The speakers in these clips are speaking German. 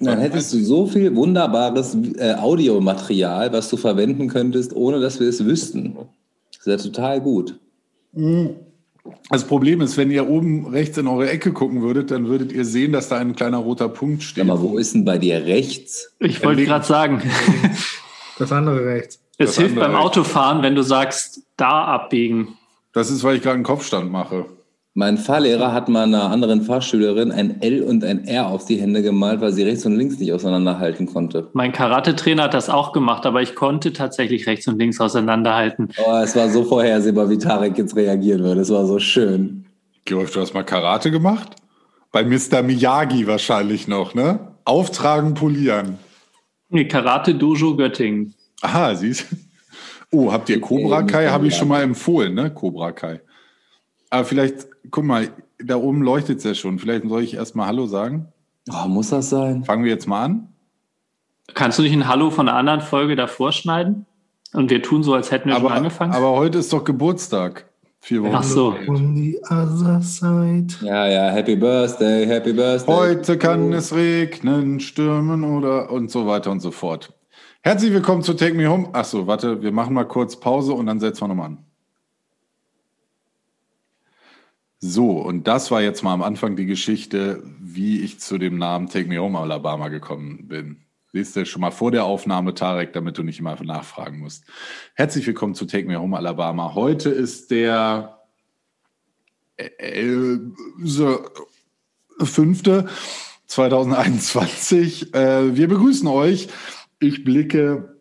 Dann hättest du so viel wunderbares äh, Audiomaterial, was du verwenden könntest, ohne dass wir es wüssten. Das wäre total gut. Das Problem ist, wenn ihr oben rechts in eure Ecke gucken würdet, dann würdet ihr sehen, dass da ein kleiner roter Punkt steht. Aber wo ist denn bei dir rechts? Ich wollte gerade sagen, Das andere rechts. es Das hilft beim rechts. Autofahren, wenn du sagst, da abbiegen. Das ist, weil ich gerade einen Kopfstand mache. Mein Fahrlehrer hat mal einer anderen Fahrschülerin ein L und ein R auf die Hände gemalt, weil sie rechts und links nicht auseinanderhalten konnte. Mein Karate-Trainer hat das auch gemacht, aber ich konnte tatsächlich rechts und links auseinanderhalten. Oh, es war so vorhersehbar, wie Tarek jetzt reagieren würde. Es war so schön. Georg, du hast mal Karate gemacht? Bei Mr. Miyagi wahrscheinlich noch, ne? Auftragen, polieren. Nee, Karate-Dojo Göttingen. Aha, siehst Oh, habt ihr Cobra Kai? Habe ich schon mal empfohlen, ne? Cobra Kai. Aber vielleicht, guck mal, da oben leuchtet es ja schon. Vielleicht soll ich erst mal Hallo sagen. Oh, muss das sein? Fangen wir jetzt mal an. Kannst du nicht ein Hallo von einer anderen Folge davor schneiden? Und wir tun so, als hätten wir schon Aber, angefangen? aber heute ist doch Geburtstag. Vier Wochen. Ach so. On the other side. Ja, ja, Happy Birthday, Happy Birthday. Heute kann es regnen, stürmen oder und so weiter und so fort. Herzlich willkommen zu Take Me Home. Achso, warte, wir machen mal kurz Pause und dann setzen wir nochmal an. So, und das war jetzt mal am Anfang die Geschichte, wie ich zu dem Namen Take Me Home Alabama gekommen bin. Siehst du schon mal vor der Aufnahme, Tarek, damit du nicht immer nachfragen musst. Herzlich willkommen zu Take Me Home Alabama. Heute ist der äh, so, fünfte 2021. Äh, wir begrüßen euch. Ich blicke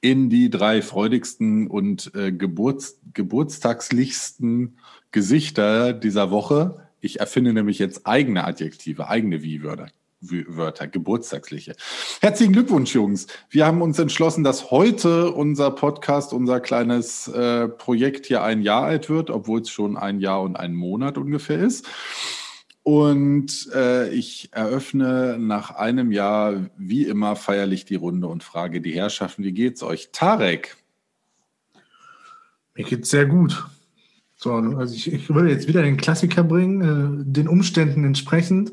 in die drei freudigsten und äh, Geburts geburtstagslichsten Gesichter dieser Woche. Ich erfinde nämlich jetzt eigene Adjektive, eigene Wie-Wörter. Wie- Wörter, geburtstagsliche. Herzlichen Glückwunsch, Jungs. Wir haben uns entschlossen, dass heute unser Podcast, unser kleines äh, Projekt hier ein Jahr alt wird, obwohl es schon ein Jahr und ein Monat ungefähr ist. Und äh, ich eröffne nach einem Jahr wie immer feierlich die Runde und frage die Herrschaften, wie geht's euch? Tarek, Mir geht's sehr gut. So, also ich, ich würde jetzt wieder den Klassiker bringen, äh, den Umständen entsprechend.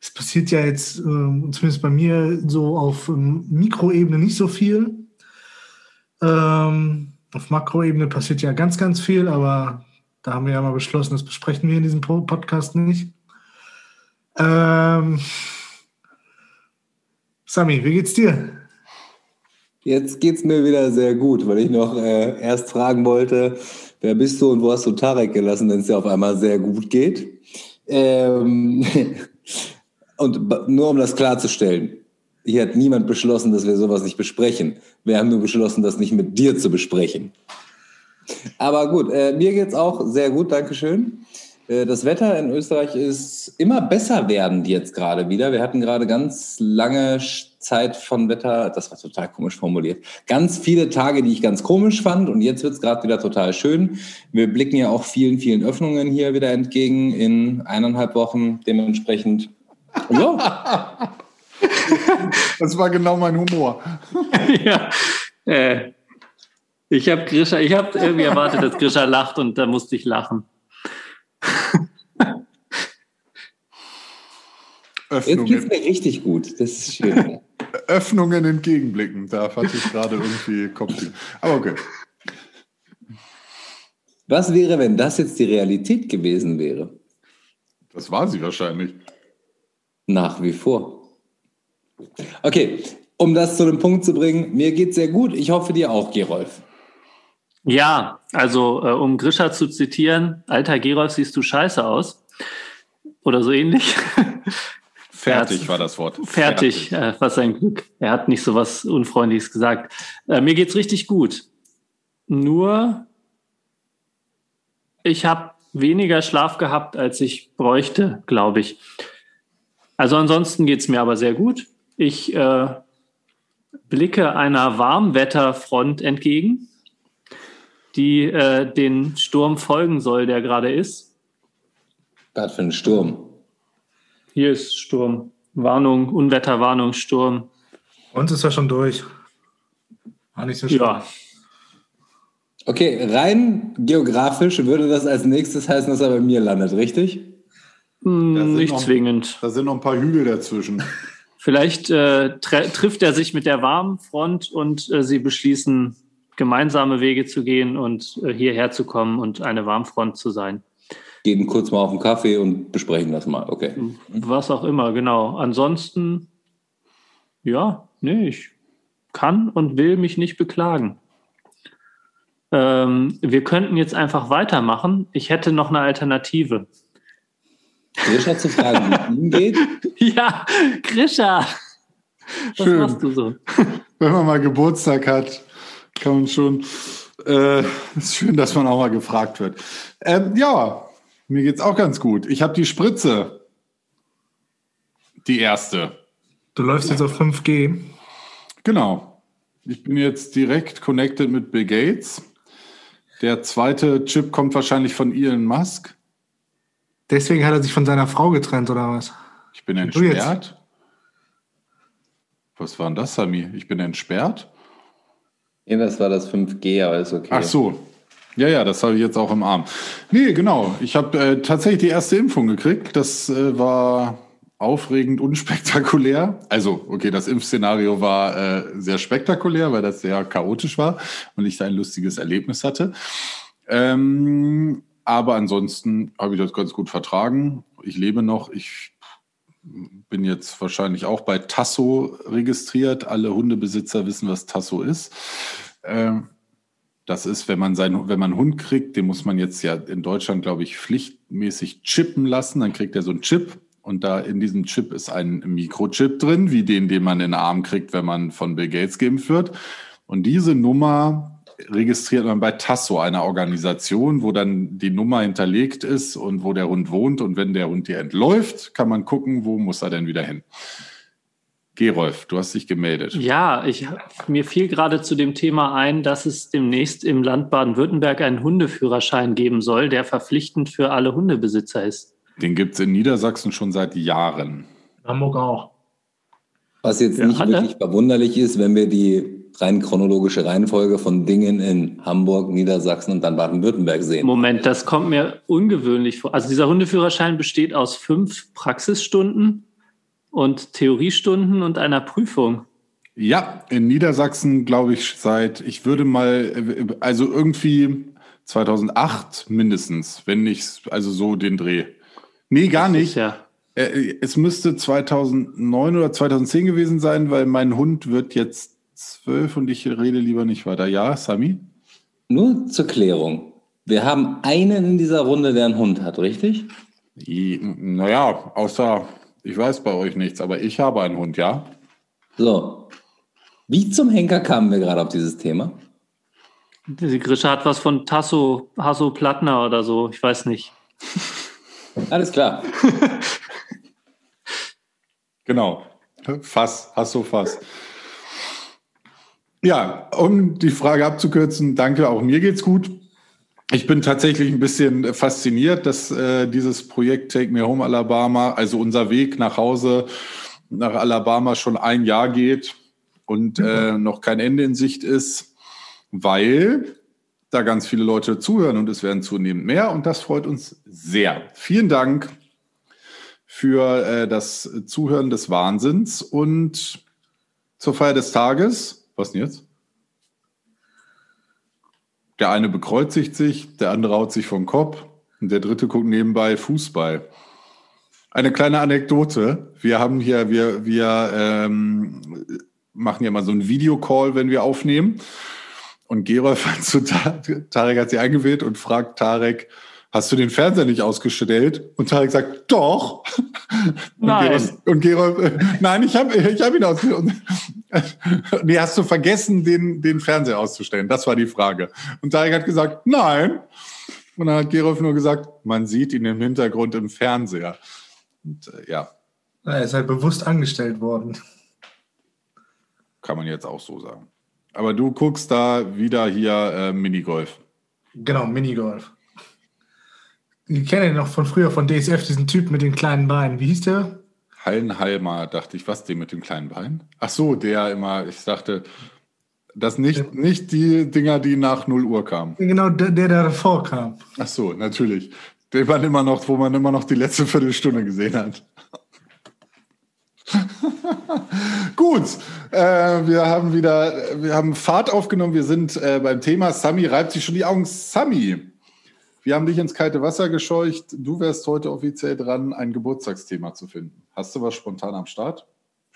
Es passiert ja jetzt, äh, zumindest bei mir, so auf ähm, Mikroebene nicht so viel. Ähm, auf Makroebene passiert ja ganz, ganz viel, aber da haben wir ja mal beschlossen, das besprechen wir in diesem Po- Podcast nicht. Ähm, Sami, wie geht's dir? Jetzt geht's mir wieder sehr gut, weil ich noch äh, erst fragen wollte, wer bist du und wo hast du Tarek gelassen, wenn es dir auf einmal sehr gut geht. Ähm, und nur um das klarzustellen, hier hat niemand beschlossen, dass wir sowas nicht besprechen. Wir haben nur beschlossen, das nicht mit dir zu besprechen. Aber gut, äh, mir geht's auch sehr gut, Dankeschön. Äh, Das Wetter in Österreich ist immer besser werdend jetzt gerade wieder. Wir hatten gerade ganz lange Zeit von Wetter, das war total komisch formuliert, ganz viele Tage, die ich ganz komisch fand und jetzt wird es gerade wieder total schön. Wir blicken ja auch vielen, vielen Öffnungen hier wieder entgegen in eineinhalb Wochen. Dementsprechend, ja, das war genau mein Humor. ja. Äh, ich habe Grisha, ich habe irgendwie erwartet, dass Grisha lacht und da musste ich lachen. jetzt geht's Öffnungen, mir richtig gut. Das ist schön. Öffnungen entgegenblicken. Da hatte ich gerade irgendwie Kopfkino. Aber okay. Was wäre, wenn das jetzt die Realität gewesen wäre? Das war sie wahrscheinlich. Nach wie vor. Okay, um das zu dem Punkt zu bringen, mir geht's sehr gut. Ich hoffe dir auch, Gerolf. Ja, also äh, um Grisha zu zitieren, alter Gerolf, siehst du scheiße aus. Oder so ähnlich. Fertig war das Wort. Fertig, äh, was sein Glück. Er hat nicht so was Unfreundliches gesagt. Äh, mir geht's richtig gut. Nur, ich habe weniger Schlaf gehabt, als ich bräuchte, glaube ich. Also ansonsten geht's mir aber sehr gut. Ich äh, blicke einer Warmwetterfront entgegen, die äh, den Sturm folgen soll, der gerade ist. Was für ein Sturm. Hier ist Sturm. Warnung, Unwetterwarnung, Sturm. Uns ist ja schon durch. War nicht so schlimm. Ja, Okay, rein geografisch würde das als nächstes heißen, dass er bei mir landet, richtig? hm, nicht noch- zwingend. Da sind noch ein paar Hügel dazwischen. Vielleicht äh, trifft er sich mit der Warmfront und äh, sie beschließen, gemeinsame Wege zu gehen und äh, hierher zu kommen und eine Warmfront zu sein. Gehen kurz mal auf den Kaffee und besprechen das mal, okay. Was auch immer, genau. Ansonsten, ja, nee, ich kann und will mich nicht beklagen. Ähm, wir könnten jetzt einfach weitermachen. Ich hätte noch eine Alternative. Grisha zu fragen, wie es ihm geht? Ja, Grisha. Was Schön. machst du so? Wenn man mal Geburtstag hat, kann man schon. Äh, ist schön, dass man auch mal gefragt wird. Ähm, ja, mir geht's auch ganz gut. Ich habe die Spritze. Die erste. Du läufst jetzt auf 5G. Genau. Ich bin jetzt direkt connected mit Bill Gates. Der zweite Chip kommt wahrscheinlich von Elon Musk. Deswegen hat er sich von seiner Frau getrennt, oder was? Ich bin entsperrt. Was war denn das, Sami? Ich bin entsperrt? Ja, das war das 5G, aber ist okay. Ach so. Ja, ja, das habe ich jetzt auch im Arm. Nee, genau. Ich habe äh, tatsächlich die erste Impfung gekriegt. Das äh, war aufregend unspektakulär. Also, okay, das Impfszenario war äh, sehr spektakulär, weil das sehr chaotisch war und ich da ein lustiges Erlebnis hatte. Ähm, aber ansonsten habe ich das ganz gut vertragen. Ich lebe noch. Ich bin jetzt wahrscheinlich auch bei Tasso registriert. Alle Hundebesitzer wissen, was Tasso ist. Ähm, das ist, wenn man sein, wenn man einen Hund kriegt, den muss man jetzt ja in Deutschland, glaube ich, pflichtmäßig chippen lassen. Dann kriegt er so einen Chip und da in diesem Chip ist ein Mikrochip drin, wie den, den man in den Arm kriegt, wenn man von Bill Gates geimpft wird. Und diese Nummer registriert man bei Tasso, einer Organisation, wo dann die Nummer hinterlegt ist und wo der Hund wohnt. Und wenn der Hund dir entläuft, kann man gucken, wo muss er denn wieder hin. Gerolf, du hast dich gemeldet. Ja, ich, mir fiel gerade zu dem Thema ein, dass es demnächst im Land Baden-Württemberg einen Hundeführerschein geben soll, der verpflichtend für alle Hundebesitzer ist. Den gibt es in Niedersachsen schon seit Jahren. Hamburg auch. Was jetzt Ja, nicht alle? wirklich verwunderlich ist, wenn wir die rein chronologische Reihenfolge von Dingen in Hamburg, Niedersachsen und dann Baden-Württemberg sehen. Moment, das kommt mir ungewöhnlich vor. Also dieser Hundeführerschein besteht aus fünf Praxisstunden und Theoriestunden und einer Prüfung. Ja, in Niedersachsen glaube ich seit, ich würde mal, also irgendwie 2008 mindestens, wenn nicht, also so den Dreh. Nee, gar nicht. Ja. Äh, Es müsste 2009 oder 2010 gewesen sein, weil mein Hund wird jetzt zwölf und ich rede lieber nicht weiter. Ja, Sami? Nur zur Klärung. Wir haben einen in dieser Runde, der einen Hund hat, richtig? Naja, außer, ich weiß bei euch nichts, aber ich habe einen Hund, ja. So. Wie zum Henker kamen wir gerade auf dieses Thema? Die Grisha hat was von Tasso, Hasso Plattner oder so, ich weiß nicht. Alles klar. Genau. Fass, hast du Fass. Ja, um die Frage abzukürzen, danke, auch mir geht's gut. Ich bin tatsächlich ein bisschen fasziniert, dass äh, dieses Projekt Take Me Home Alabama, also unser Weg nach Hause nach Alabama schon ein Jahr geht und äh, noch kein Ende in Sicht ist, weil da ganz viele Leute zuhören und es werden zunehmend mehr und das freut uns sehr. Vielen Dank für äh, das Zuhören des Wahnsinns und zur Feier des Tages. Was denn jetzt? Der eine bekreuzigt sich, der andere haut sich vom Kopf und der dritte guckt nebenbei Fußball. Eine kleine Anekdote. Wir haben hier, wir, wir ähm, machen ja mal so einen Videocall, wenn wir aufnehmen. Und Gerolf hat zu Ta- Tarek hat sie eingewählt und fragt Tarek, hast du den Fernseher nicht ausgestellt? Und Tarek sagt, doch. Nein. Und Gerolf äh, nein, ich habe ich hab ihn ausgestellt. Nee, hast du vergessen, den, den Fernseher auszustellen? Das war die Frage. Und Tarek hat gesagt, nein. Und dann hat Gerolf nur gesagt, man sieht ihn im Hintergrund im Fernseher. Und äh, ja, Er ist halt bewusst angestellt worden. kann man jetzt auch so sagen. Aber du guckst da wieder hier äh, Minigolf. Genau, Minigolf. Ich kenne ihn noch von früher von DSF, diesen Typ mit den kleinen Beinen. Wie hieß der? Hallenhalmer, dachte ich, was, den mit dem kleinen Bein? Ach so, der immer, ich dachte, das nicht, nicht die Dinger, die nach 0 Uhr kamen. Genau, der, der da davor kam. Ach so, natürlich. Den man immer noch, wo man immer noch die letzte Viertelstunde gesehen hat. Gut, äh, wir haben wieder, wir haben Fahrt aufgenommen. Wir sind äh, beim Thema. Sami reibt sich schon die Augen. Sami, wir haben dich ins kalte Wasser gescheucht. Du wärst heute offiziell dran, ein Geburtstagsthema zu finden. Hast du was spontan am Start?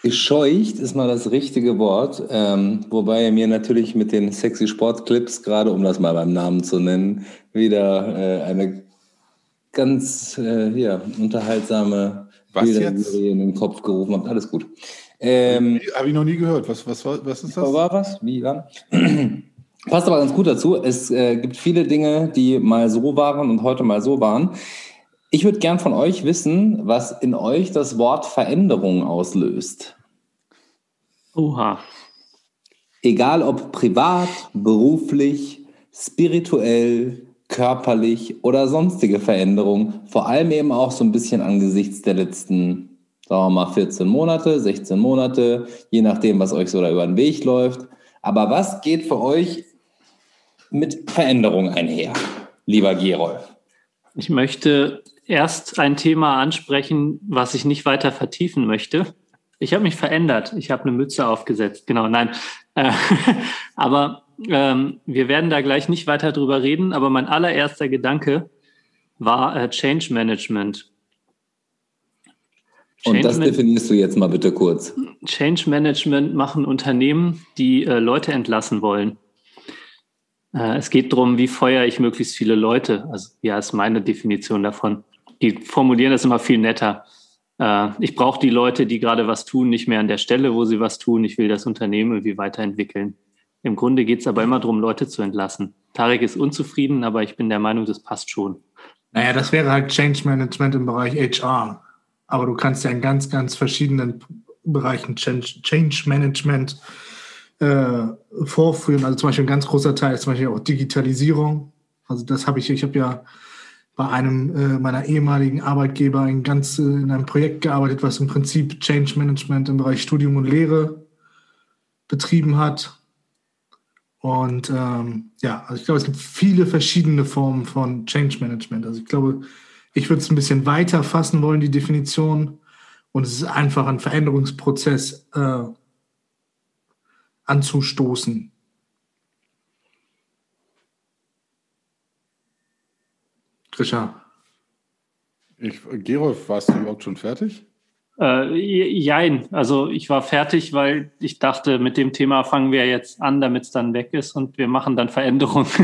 Gescheucht ist mal das richtige Wort, ähm, wobei mir natürlich mit den sexy Sportclips, gerade um das mal beim Namen zu nennen, wieder äh, eine ganz äh, ja, unterhaltsame Was in den Kopf gerufen hat. Alles gut. Ähm, Habe ich noch nie gehört. Was, was, was ist das? war was? Wie war? Passt aber ganz gut dazu. Es äh, gibt viele Dinge, die mal so waren und heute mal so waren. Ich würde gern von euch wissen, was in euch das Wort Veränderung auslöst. Oha. Egal ob privat, beruflich, spirituell, körperlich oder sonstige Veränderungen. Vor allem eben auch so ein bisschen angesichts der letzten, sagen wir mal, 14 Monate, 16 Monate, je nachdem, was euch so da über den Weg läuft. Aber was geht für euch mit Veränderung einher, lieber Gerolf? Ich möchte erst ein Thema ansprechen, was ich nicht weiter vertiefen möchte. Ich habe mich verändert. Ich habe eine Mütze aufgesetzt. Genau, nein. Äh, aber ähm, wir werden da gleich nicht weiter drüber reden. Aber mein allererster Gedanke war äh, Change Management. Und das Man- definierst du jetzt mal bitte kurz. Change Management machen Unternehmen, die äh, Leute entlassen wollen. Äh, es geht darum, wie feuere ich möglichst viele Leute. Also ja, ist meine Definition davon. Die formulieren das immer viel netter. Äh, ich brauche die Leute, die gerade was tun, nicht mehr an der Stelle, wo sie was tun. Ich will das Unternehmen irgendwie weiterentwickeln. Im Grunde geht es aber immer darum, Leute zu entlassen. Tarek ist unzufrieden, aber ich bin der Meinung, das passt schon. Naja, das wäre halt Change Management im Bereich HR. Aber du kannst ja in ganz, ganz verschiedenen Bereichen Change, Change Management äh, vorführen. Also zum Beispiel ein ganz großer Teil ist zum Beispiel auch Digitalisierung. Also das habe ich, ich habe ja bei einem äh, meiner ehemaligen Arbeitgeber ein ganz, äh, in einem Projekt gearbeitet, was im Prinzip Change Management im Bereich Studium und Lehre betrieben hat. Und ähm, ja, also ich glaube, es gibt viele verschiedene Formen von Change Management. Also ich glaube, ich würde es ein bisschen weiter fassen wollen, die Definition. Und es ist einfach ein Veränderungsprozess äh, anzustoßen. Grisha. Ich, Gerolf, warst du überhaupt schon fertig? Äh, jein, also ich war fertig, weil ich dachte, mit dem Thema fangen wir jetzt an, damit es dann weg ist und wir machen dann Veränderungen.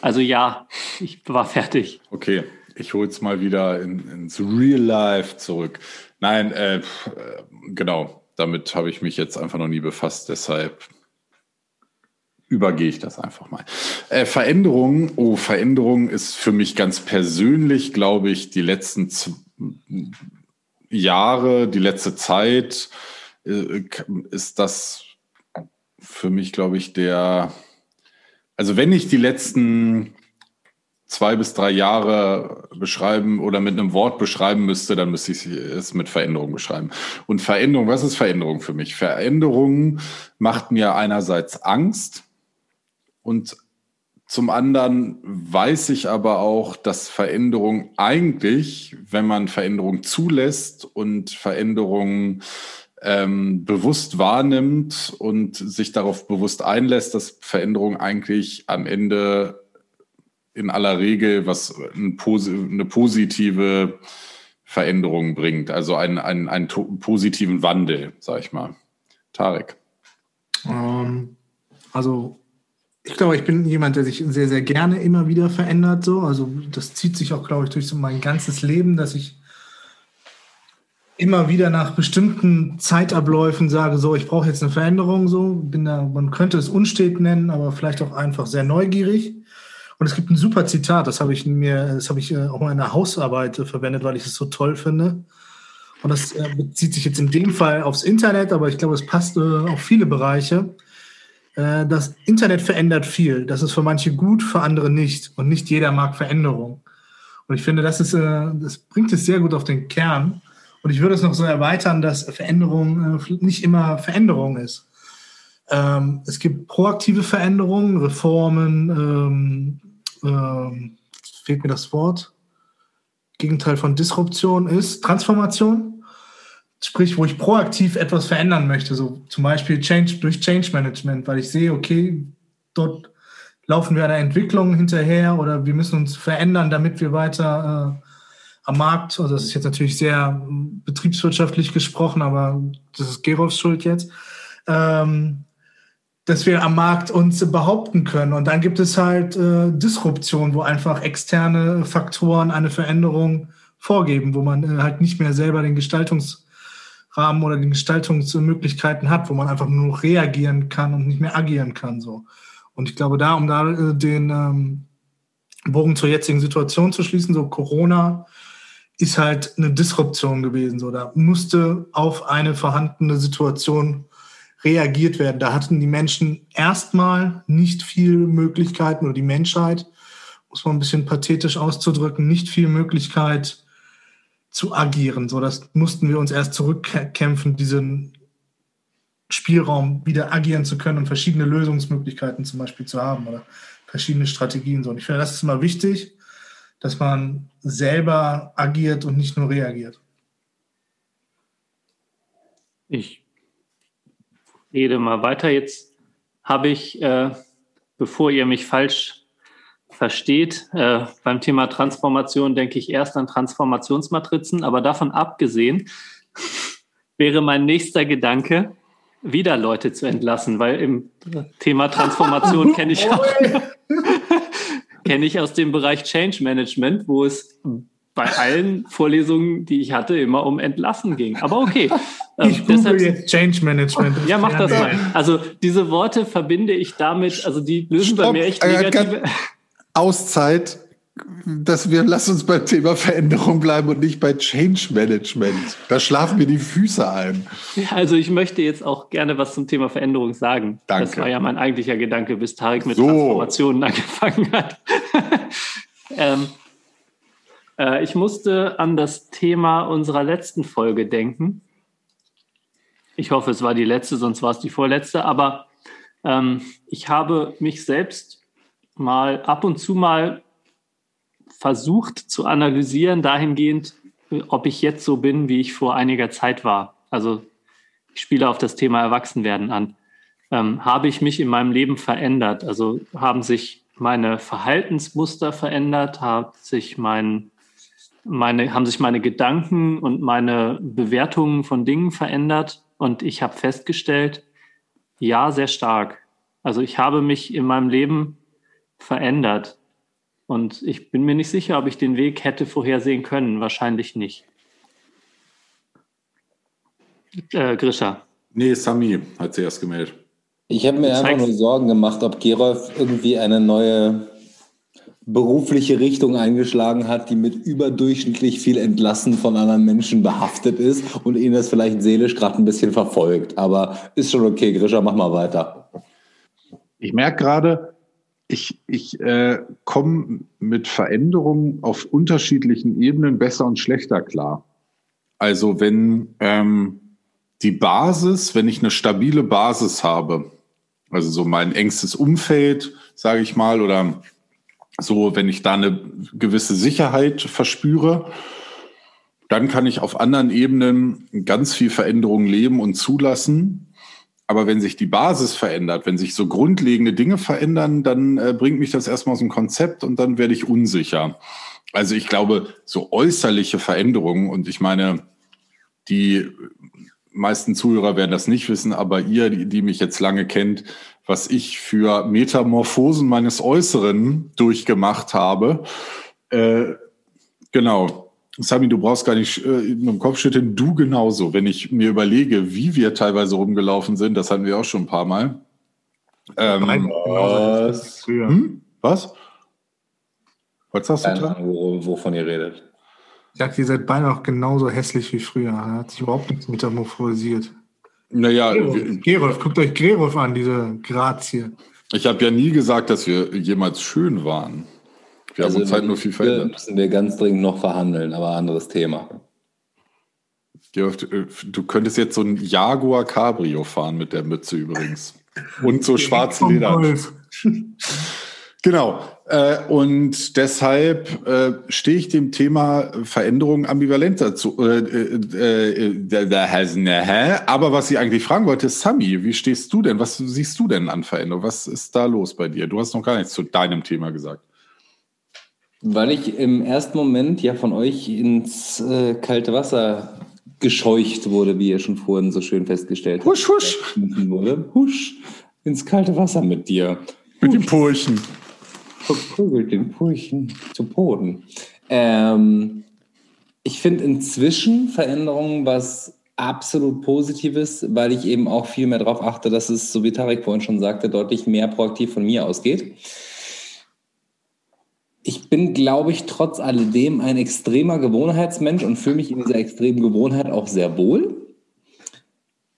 Also ja, ich war fertig. Okay, ich hole es mal wieder in, ins Real Life zurück. Nein, äh, äh, genau, damit habe ich mich jetzt einfach noch nie befasst, deshalb übergehe ich das einfach mal. Äh, Veränderung, oh, Veränderung ist für mich ganz persönlich, glaube ich, die letzten z- Jahre, die letzte Zeit äh, ist das für mich, glaube ich, der, also wenn ich die letzten zwei bis drei Jahre beschreiben oder mit einem Wort beschreiben müsste, dann müsste ich es mit Veränderung beschreiben. Und Veränderung, was ist Veränderung für mich? Veränderung macht mir einerseits Angst und zum anderen weiß ich aber auch, dass Veränderung eigentlich, wenn man Veränderung zulässt und Veränderung ähm, bewusst wahrnimmt und sich darauf bewusst einlässt, dass Veränderung eigentlich am Ende in aller Regel was eine positive Veränderung bringt, also einen, einen, einen positiven Wandel, sag ich mal. Tarek. Ähm, also ich glaube, ich bin jemand, der sich sehr, sehr gerne immer wieder verändert. So. Also das zieht sich auch, glaube ich, durch so mein ganzes Leben, dass ich immer wieder nach bestimmten Zeitabläufen sage, so, ich brauche jetzt eine Veränderung. So, bin da, man könnte es unstet nennen, aber vielleicht auch einfach sehr neugierig. Und es gibt ein super Zitat, das habe ich mir, das habe ich äh, auch mal in der Hausarbeit äh, verwendet, weil ich es so toll finde. Und das äh, bezieht sich jetzt in dem Fall aufs Internet, aber ich glaube, es passt auf viele Bereiche. Äh, das Internet verändert viel. Das ist für manche gut, für andere nicht. Und nicht jeder mag Veränderung. Und ich finde, das, ist, äh, das bringt es sehr gut auf den Kern. Und ich würde es noch so erweitern, dass Veränderung äh, nicht immer Veränderung ist. Ähm, es gibt proaktive Veränderungen, Reformen, ähm, ähm, fehlt mir das Wort. Gegenteil von Disruption ist Transformation. Sprich, wo ich proaktiv etwas verändern möchte, so zum Beispiel Change, durch Change Management, weil ich sehe, okay, dort laufen wir einer Entwicklung hinterher oder wir müssen uns verändern, damit wir weiter äh, am Markt, also das ist jetzt natürlich sehr betriebswirtschaftlich gesprochen, aber das ist Gerovs Schuld jetzt, ähm, dass wir am Markt uns behaupten können. Und dann gibt es halt äh, Disruption, wo einfach externe Faktoren eine Veränderung vorgeben, wo man äh, halt nicht mehr selber den Gestaltungsrahmen oder die Gestaltungsmöglichkeiten hat, wo man einfach nur reagieren kann und nicht mehr agieren kann. So. Und ich glaube, da, um da äh, den ähm, Bogen zur jetzigen Situation zu schließen, so Corona ist halt eine Disruption gewesen. So, da musste auf eine vorhandene Situation reagiert werden. Da hatten die Menschen erstmal nicht viel Möglichkeiten oder die Menschheit, muss man ein bisschen pathetisch auszudrücken, nicht viel Möglichkeit zu agieren. So, das mussten wir uns erst zurückkämpfen, diesen Spielraum wieder agieren zu können und verschiedene Lösungsmöglichkeiten zum Beispiel zu haben oder verschiedene Strategien. So, und ich finde, das ist immer wichtig, dass man selber agiert und nicht nur reagiert. Ich rede mal weiter. Jetzt habe ich, äh, bevor ihr mich falsch versteht, äh, beim Thema Transformation denke ich erst an Transformationsmatrizen, aber davon abgesehen wäre mein nächster Gedanke, wieder Leute zu entlassen, weil im Thema Transformation kenne ich auch, kenne ich aus dem Bereich Change Management, wo es bei allen Vorlesungen, die ich hatte, immer um Entlassen ging. Aber okay. Ich ähm, deshalb, jetzt Change Management. Ja, mach das mal. Also diese Worte verbinde ich damit, also die lösen Stopp. bei mir echt negative... Auszeit dass wir, lass uns beim Thema Veränderung bleiben und nicht bei Change Management. Da schlafen mir die Füße ein. Also ich möchte jetzt auch gerne was zum Thema Veränderung sagen. Danke. Das war ja mein eigentlicher Gedanke, bis Tarek mit so. Transformationen angefangen hat. ähm, äh, ich musste an das Thema unserer letzten Folge denken. Ich hoffe, es war die letzte, sonst war es die vorletzte. Aber ähm, ich habe mich selbst mal ab und zu mal versucht zu analysieren, dahingehend, ob ich jetzt so bin, wie ich vor einiger Zeit war. Also ich spiele auf das Thema Erwachsenwerden an. Ähm, habe ich mich in meinem Leben verändert? Also haben sich meine Verhaltensmuster verändert? Hat sich mein, meine, haben sich meine Gedanken und meine Bewertungen von Dingen verändert? Und ich habe festgestellt, ja, sehr stark. Also ich habe mich in meinem Leben verändert. Und ich bin mir nicht sicher, ob ich den Weg hätte vorhersehen können. Wahrscheinlich nicht. Äh, Grisha. Nee, Sami hat sie erst gemeldet. Ich habe mir einfach nur Sorgen gemacht, ob Gerolf irgendwie eine neue berufliche Richtung eingeschlagen hat, die mit überdurchschnittlich viel Entlassen von anderen Menschen behaftet ist und ihn das vielleicht seelisch gerade ein bisschen verfolgt. Aber ist schon okay, Grisha, mach mal weiter. Ich merke gerade, ich, ich äh, komme mit Veränderungen auf unterschiedlichen Ebenen besser und schlechter klar. Also wenn ähm, die Basis, wenn ich eine stabile Basis habe, also so mein engstes Umfeld, sage ich mal, oder so, wenn ich da eine gewisse Sicherheit verspüre, dann kann ich auf anderen Ebenen ganz viel Veränderung leben und zulassen. Aber wenn sich die Basis verändert, wenn sich so grundlegende Dinge verändern, dann äh, bringt mich das erstmal aus dem Konzept und dann werde ich unsicher. Also ich glaube, so äußerliche Veränderungen, und ich meine, die meisten Zuhörer werden das nicht wissen, aber ihr, die, die mich jetzt lange kennt, was ich für Metamorphosen meines Äußeren durchgemacht habe. Äh, genau, Sami, du brauchst gar nicht äh, mit dem Kopf schütteln, du genauso. Wenn ich mir überlege, wie wir teilweise rumgelaufen sind, das hatten wir auch schon ein paar Mal. Ähm, was? Hm? Was? Was sagst du da? Wovon ihr redet. Ich sag, ihr seid beide auch genauso hässlich wie früher. Er hat sich überhaupt nichts metamorphosiert. Naja, Gerolf, Gerolf guckt euch Gerolf an, diese Grazie. Ich habe ja nie gesagt, dass wir jemals schön waren. Wir also haben uns halt nur viel verändert. müssen wir ganz dringend noch verhandeln, aber anderes Thema. Du könntest jetzt so ein Jaguar Cabrio fahren mit der Mütze übrigens. Und so schwarze Leder. Genau. Äh, und deshalb äh, stehe ich dem Thema Veränderung ambivalent dazu. Äh, äh, äh, aber was ich eigentlich fragen wollte, Sami, wie stehst du denn? Was siehst du denn an Veränderung? Was ist da los bei dir? Du hast noch gar nichts zu deinem Thema gesagt. Weil ich im ersten Moment ja von euch ins äh, kalte Wasser gescheucht wurde, wie ihr schon vorhin so schön festgestellt habt. Husch, husch. Wurde. Husch ins kalte Wasser mit dir. Mit dem Purchen verprügelt den Furchen zu Boden. Ähm, ich finde inzwischen Veränderungen was absolut Positives, weil ich eben auch viel mehr darauf achte, dass es, so wie Tarek vorhin schon sagte, deutlich mehr proaktiv von mir ausgeht. Ich bin, glaube ich, trotz alledem ein extremer Gewohnheitsmensch und fühle mich in dieser extremen Gewohnheit auch sehr wohl.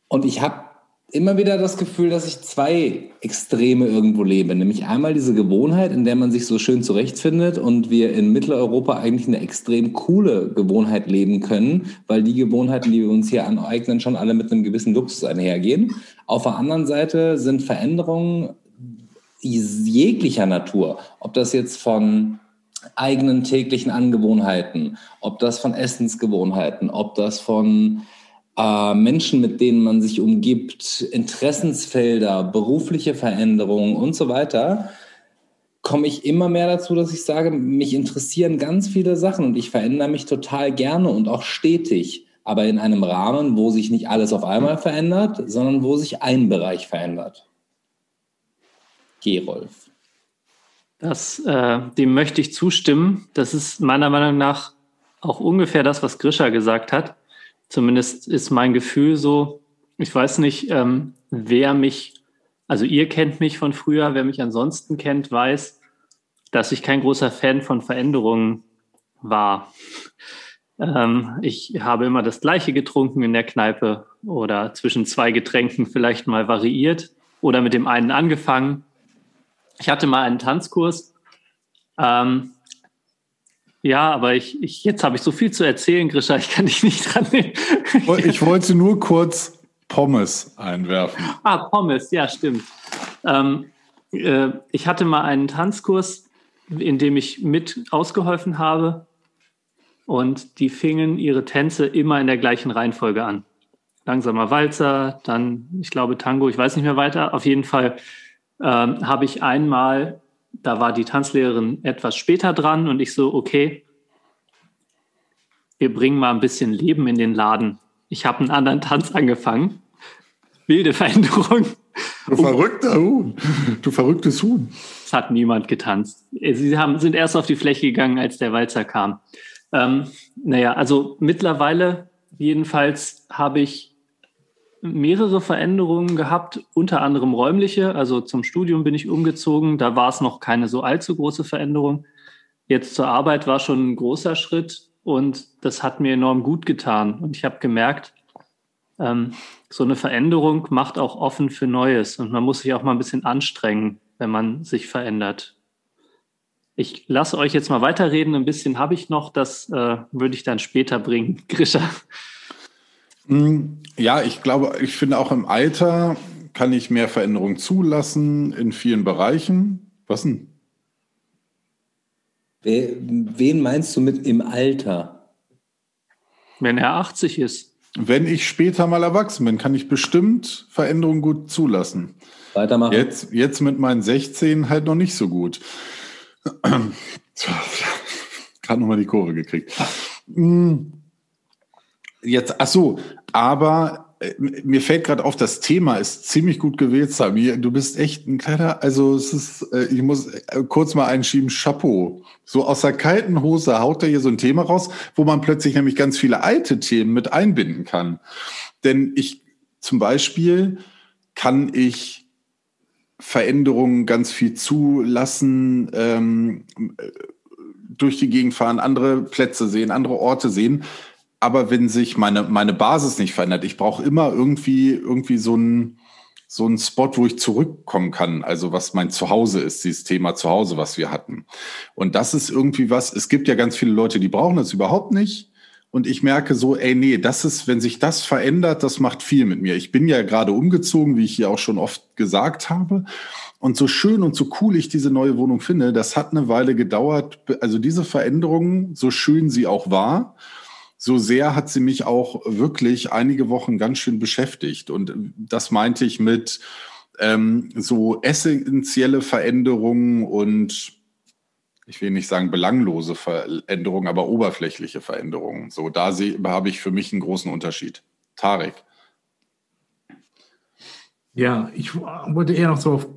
Und ich habe immer wieder das Gefühl, dass ich zwei Extreme irgendwo lebe. Nämlich einmal diese Gewohnheit, in der man sich so schön zurechtfindet und wir in Mitteleuropa eigentlich eine extrem coole Gewohnheit leben können, weil die Gewohnheiten, die wir uns hier aneignen, schon alle mit einem gewissen Luxus einhergehen. Auf der anderen Seite sind Veränderungen jeglicher Natur, ob das jetzt von eigenen täglichen Angewohnheiten, ob das von Essensgewohnheiten, ob das von äh, Menschen, mit denen man sich umgibt, Interessensfelder, berufliche Veränderungen und so weiter, komme ich immer mehr dazu, dass ich sage, mich interessieren ganz viele Sachen und ich verändere mich total gerne und auch stetig, aber in einem Rahmen, wo sich nicht alles auf einmal verändert, sondern wo sich ein Bereich verändert. Gerolf. Das, äh, dem möchte ich zustimmen. Das ist meiner Meinung nach auch ungefähr das, was Grisha gesagt hat. Zumindest ist mein Gefühl so. Ich weiß nicht, ähm, wer mich, also ihr kennt mich von früher, wer mich ansonsten kennt, weiß, dass ich kein großer Fan von Veränderungen war. Ähm, ich habe immer das Gleiche getrunken in der Kneipe oder zwischen zwei Getränken vielleicht mal variiert oder mit dem einen angefangen. Ich hatte mal einen Tanzkurs. Ähm, ja, aber ich, ich jetzt habe ich so viel zu erzählen, Grisha, ich kann dich nicht dran nehmen. Ich wollte nur kurz Pommes einwerfen. Ah, Pommes, ja, stimmt. Ähm, äh, ich hatte mal einen Tanzkurs, in dem ich mit ausgeholfen habe und die fingen ihre Tänze immer in der gleichen Reihenfolge an. Langsamer Walzer, dann, ich glaube, Tango, ich weiß nicht mehr weiter. Auf jeden Fall ähm, habe ich einmal da war die Tanzlehrerin etwas später dran und ich so, okay, wir bringen mal ein bisschen Leben in den Laden. Ich habe einen anderen Tanz angefangen. Wilde Veränderung. Du verrückter Huhn. Du verrücktes Huhn. Es hat niemand getanzt. Sie haben, sind erst auf die Fläche gegangen, als der Walzer kam. Ähm, naja, also mittlerweile jedenfalls habe ich mehrere Veränderungen gehabt, unter anderem räumliche. Also zum Studium bin ich umgezogen. Da war es noch keine so allzu große Veränderung. Jetzt zur Arbeit war schon ein großer Schritt und das hat mir enorm gut getan. Und ich habe gemerkt, ähm, so eine Veränderung macht auch offen für Neues und man muss sich auch mal ein bisschen anstrengen, wenn man sich verändert. Ich lasse euch jetzt mal weiterreden. Ein bisschen habe ich noch, das äh, würde ich dann später bringen. Grisha. Hm, ja, ich glaube, ich finde auch im Alter kann ich mehr Veränderung zulassen in vielen Bereichen. Was denn? Wen meinst du mit im Alter? Wenn er 80 ist. Wenn ich später mal erwachsen bin, kann ich bestimmt Veränderungen gut zulassen. Weitermachen. Jetzt, jetzt mit meinen 16 halt noch nicht so gut. Gerade nochmal die Kurve gekriegt. Hm. Jetzt, ach so, aber äh, mir fällt gerade auf, das Thema ist ziemlich gut gewählt, Sami. Du bist echt ein kleiner, also es ist, äh, ich muss äh, kurz mal einschieben, Chapeau. So aus der kalten Hose haut er hier so ein Thema raus, wo man plötzlich nämlich ganz viele alte Themen mit einbinden kann. Denn ich zum Beispiel kann ich Veränderungen ganz viel zulassen, ähm, durch die Gegend fahren, andere Plätze sehen, andere Orte sehen aber wenn sich meine, meine Basis nicht verändert, ich brauche immer irgendwie, irgendwie so einen so einen Spot, wo ich zurückkommen kann. Also was mein Zuhause ist, dieses Thema Zuhause, was wir hatten. Und das ist irgendwie was, es gibt ja ganz viele Leute, die brauchen das überhaupt nicht. und ich merke so, ey, nee, das ist, wenn sich das verändert, das macht viel mit mir. Ich bin ja gerade umgezogen, wie ich hier auch schon oft gesagt habe. Und so schön und so cool ich diese neue Wohnung finde, das hat eine Weile gedauert. Also diese Veränderung, so schön sie auch war, so sehr hat sie mich auch wirklich einige Wochen ganz schön beschäftigt. Und das meinte ich mit ähm, so essentielle Veränderungen und ich will nicht sagen belanglose Veränderungen, aber oberflächliche Veränderungen. So, da habe ich für mich einen großen Unterschied. Tarek. Ja, ich wollte eher noch so auf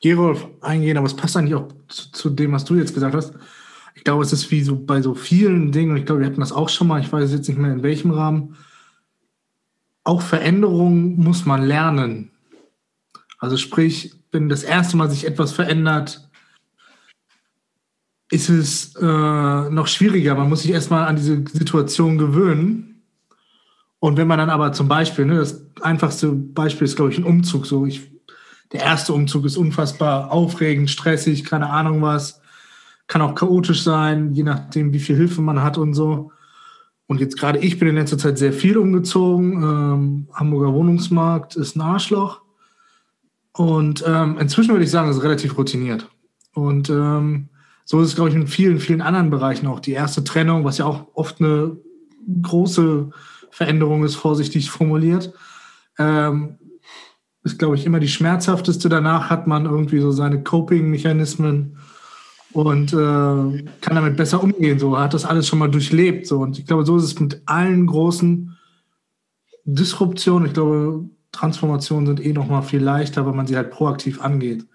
Gerolf eingehen, aber es passt eigentlich auch zu, zu, dem, was du jetzt gesagt hast. Ich glaube, es ist wie so bei so vielen Dingen, und ich glaube, wir hatten das auch schon mal, ich weiß jetzt nicht mehr in welchem Rahmen. Auch Veränderungen muss man lernen. Also sprich, wenn das erste Mal sich etwas verändert, ist es äh, noch schwieriger. Man muss sich erstmal an diese Situation gewöhnen. Und wenn man dann aber zum Beispiel, ne, das einfachste Beispiel ist, glaube ich, ein Umzug. So, ich, der erste Umzug ist unfassbar aufregend, stressig, keine Ahnung was. Kann auch chaotisch sein, je nachdem, wie viel Hilfe man hat und so. Und jetzt gerade ich bin in letzter Zeit sehr viel umgezogen. Ähm, Hamburger Wohnungsmarkt ist ein Arschloch. Und ähm, inzwischen würde ich sagen, es ist relativ routiniert. Und ähm, so ist es, glaube ich, in vielen, vielen anderen Bereichen auch. Die erste Trennung, was ja auch oft eine große Veränderung ist, vorsichtig formuliert, ähm, ist, glaube ich, immer die schmerzhafteste. Danach hat man irgendwie so seine Coping-Mechanismen und äh, kann damit besser umgehen. So hat das alles schon mal durchlebt. So. Und ich glaube, so ist es mit allen großen Disruptionen. Ich glaube, Transformationen sind eh noch mal viel leichter, weil man sie halt proaktiv angeht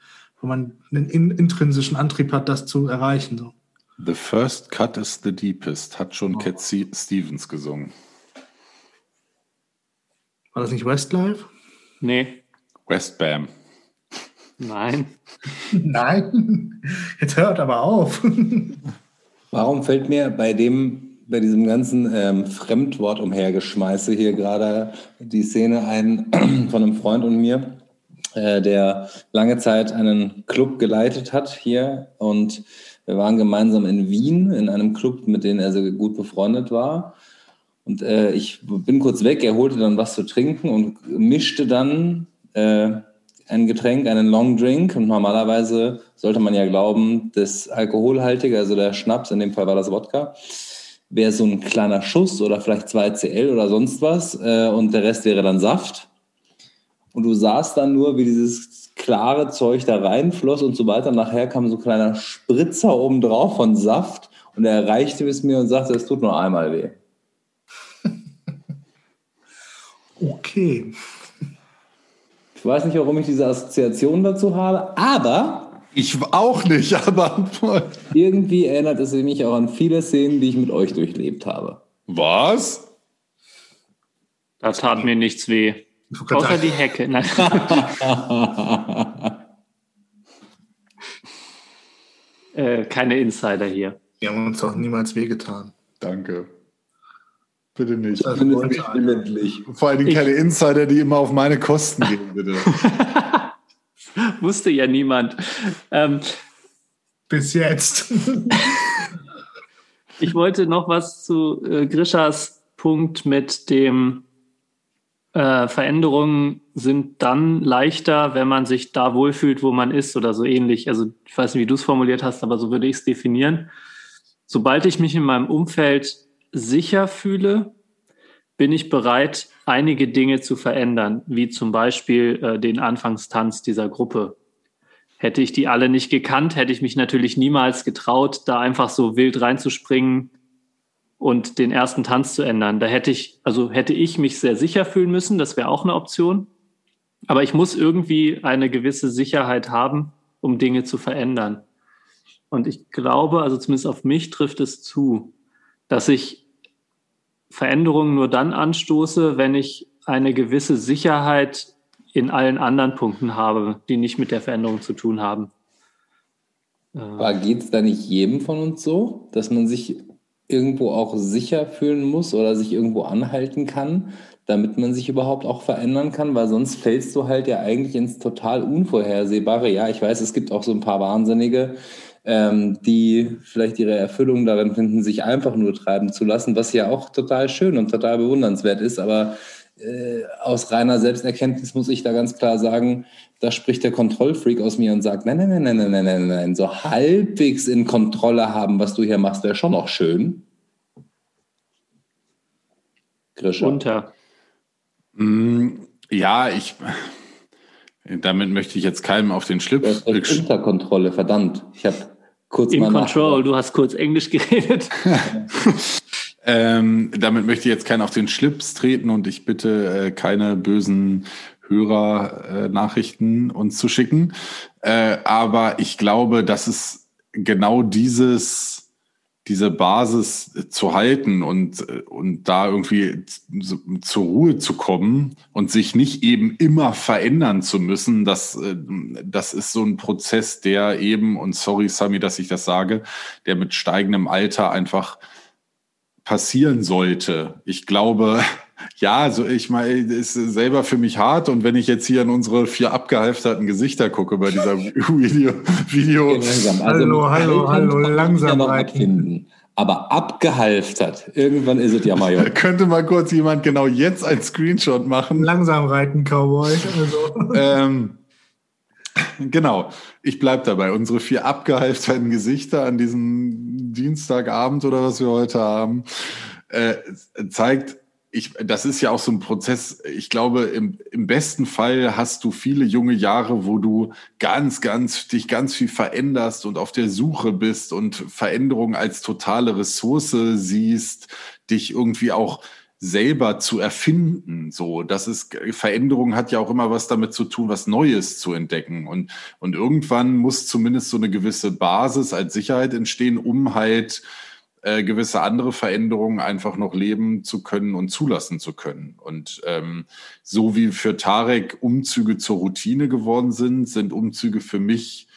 wo man einen in, intrinsischen Antrieb hat, das zu erreichen. So. The first cut is the deepest, hat schon oh. Cat Stevens gesungen. War das nicht Westlife? Nee. Westbam. Nein. Nein. Jetzt hört aber auf. Warum fällt mir bei dem bei diesem ganzen ähm, Fremdwort umhergeschmeiße hier gerade die Szene ein von einem Freund und mir, äh, der lange Zeit einen Club geleitet hat hier und wir waren gemeinsam in Wien in einem Club, mit dem er sehr gut befreundet war. Und äh, ich bin kurz weg, er holte dann was zu trinken und mischte dann äh, ein Getränk, einen Long Drink. Und normalerweise sollte man ja glauben, das Alkoholhaltige, also der Schnaps, in dem Fall war das Wodka, wäre so ein kleiner Schuss oder vielleicht 2 CL oder sonst was. Äh, und der Rest wäre dann Saft und du sahst dann nur, wie dieses klare Zeug da reinfloss und so weiter. Nachher kam so ein kleiner Spritzer oben drauf von Saft und er erreichte es mir und sagte, es tut nur einmal weh. Okay. Ich weiß nicht, warum ich diese Assoziation dazu habe, aber. Ich auch nicht, aber. irgendwie erinnert es mich auch an viele Szenen, die ich mit euch durchlebt habe. Was? Da tat mir nichts weh. Außer die Hecke. Nein. äh, keine Insider hier. Die haben uns doch niemals wehgetan. Danke. Bitte nicht. Das finde ich willentlich. Vor allen Dingen keine Insider, die immer auf meine Kosten gehen, bitte. Wusste ja niemand. Ähm, Bis jetzt. ich wollte noch was zu äh, Grishas Punkt mit dem äh, Veränderungen sind dann leichter, wenn man sich da wohlfühlt, wo man ist oder so ähnlich. Also ich weiß nicht, wie du es formuliert hast, aber so würde ich es definieren. Sobald ich mich in meinem Umfeld sicher fühle, bin ich bereit, einige Dinge zu verändern, wie zum Beispiel äh, den Anfangstanz dieser Gruppe. Hätte ich die alle nicht gekannt, hätte ich mich natürlich niemals getraut, da einfach so wild reinzuspringen und den ersten Tanz zu ändern. Da hätte ich, also hätte ich mich sehr sicher fühlen müssen, das wäre auch eine Option. Aber ich muss irgendwie eine gewisse Sicherheit haben, um Dinge zu verändern. Und ich glaube, also zumindest auf mich trifft es zu, dass ich Veränderungen nur dann anstoße, wenn ich eine gewisse Sicherheit in allen anderen Punkten habe, die nicht mit der Veränderung zu tun haben. Aber geht es da nicht jedem von uns so, dass man sich irgendwo auch sicher fühlen muss oder sich irgendwo anhalten kann, damit man sich überhaupt auch verändern kann, weil sonst fällst du halt ja eigentlich ins total Unvorhersehbare. Ja, ich weiß, es gibt auch so ein paar Wahnsinnige, ähm, die vielleicht ihre Erfüllung darin finden, sich einfach nur treiben zu lassen, was ja auch total schön und total bewundernswert ist. Aber äh, aus reiner Selbsterkenntnis muss ich da ganz klar sagen, da spricht der Kontrollfreak aus mir und sagt, nein, nein, nein, nein, nein, nein, nein, nein, so halbwegs in Kontrolle haben, was du hier machst, wäre schon noch schön. Grischer. Unter. Mm, ja, ich. Damit möchte ich jetzt keinem auf den Schlips. Unter Kontrolle, verdammt. Ich habe kurz In mal Control, du hast kurz Englisch geredet. ähm, damit möchte ich jetzt keinen auf den Schlips treten und ich bitte äh, keine bösen Hörer-Nachrichten äh, uns zu schicken. Äh, aber ich glaube, dass es genau dieses diese Basis zu halten und, und da irgendwie zur Ruhe zu kommen und sich nicht eben immer verändern zu müssen, das, das ist so ein Prozess, der eben, und sorry Sami, dass ich das sage, der mit steigendem Alter einfach passieren sollte. Ich glaube, ja, also ich meine, ist selber für mich hart und wenn ich jetzt hier an unsere vier abgehalfterten Gesichter gucke bei dieser Video, Video. Also hallo, hallo, hallo, langsam reiten. Aber abgehalftert, irgendwann ist es ja mal. Könnte mal kurz jemand genau jetzt ein Screenshot machen. Langsam reiten, Cowboy. Also. ähm, genau, ich bleib dabei. Unsere vier abgehalfterten Gesichter an diesem Dienstagabend oder was wir heute haben, äh, zeigt ich, das ist ja auch so ein Prozess. Ich glaube, im, im besten Fall hast du viele junge Jahre, wo du ganz, ganz, dich ganz viel veränderst und auf der Suche bist und Veränderung als totale Ressource siehst, dich irgendwie auch selber zu erfinden. So, das ist, Veränderung hat ja auch immer was damit zu tun, was Neues zu entdecken. Und, und irgendwann muss zumindest so eine gewisse Basis als Sicherheit entstehen, um halt äh, gewisse andere Veränderungen einfach noch leben zu können und zulassen zu können. Und ähm, so wie für Tarek Umzüge zur Routine geworden sind, sind Umzüge für mich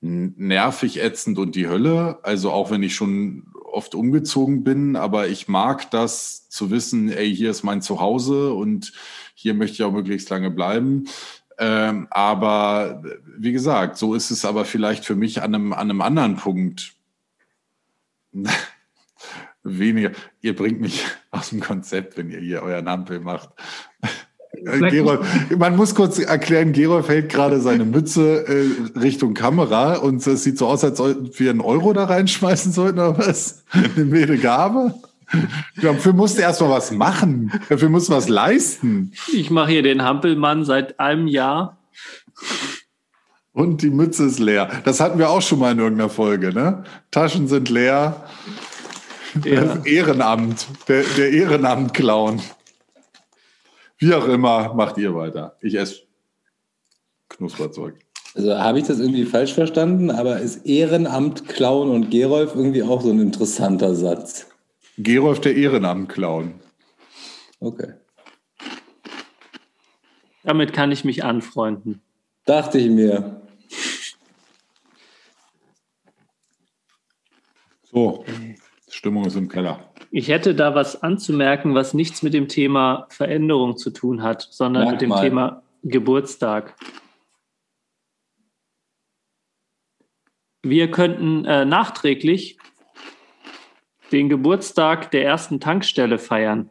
nervig, ätzend und die Hölle. Also auch wenn ich schon oft umgezogen bin, aber ich mag das zu wissen, ey, hier ist mein Zuhause und hier möchte ich auch möglichst lange bleiben. Ähm, aber wie gesagt, so ist es aber vielleicht für mich an einem, an einem anderen Punkt weniger. Ihr bringt mich aus dem Konzept, wenn ihr hier euren Ampel macht. Gerolf, man muss kurz erklären, Gerolf hält gerade seine Mütze äh, Richtung Kamera und es sieht so aus, als ob wir einen Euro da reinschmeißen sollten oder was? Eine milde Gabe? Dafür musst du erst mal was machen. Dafür musst du was leisten. Ich mache hier den Hampelmann seit einem Jahr. Und die Mütze ist leer. Das hatten wir auch schon mal in irgendeiner Folge, ne? Taschen sind leer. Ja. Ehrenamt, der, der Ehrenamt-Clown. Wie auch immer, macht ihr weiter. Ich esse Knusperzeug. Also habe ich das irgendwie falsch verstanden, aber ist Ehrenamt, Clown und Gerolf irgendwie auch so ein interessanter Satz? Gerolf der Ehrenamt-Clown. Okay. Damit kann ich mich anfreunden. Dachte ich mir. So, Stimmung ist im Keller. Ich hätte da was anzumerken, was nichts mit dem Thema Veränderung zu tun hat, sondern Merk mit dem mal. Thema Geburtstag. Wir könnten äh, nachträglich den Geburtstag der ersten Tankstelle feiern.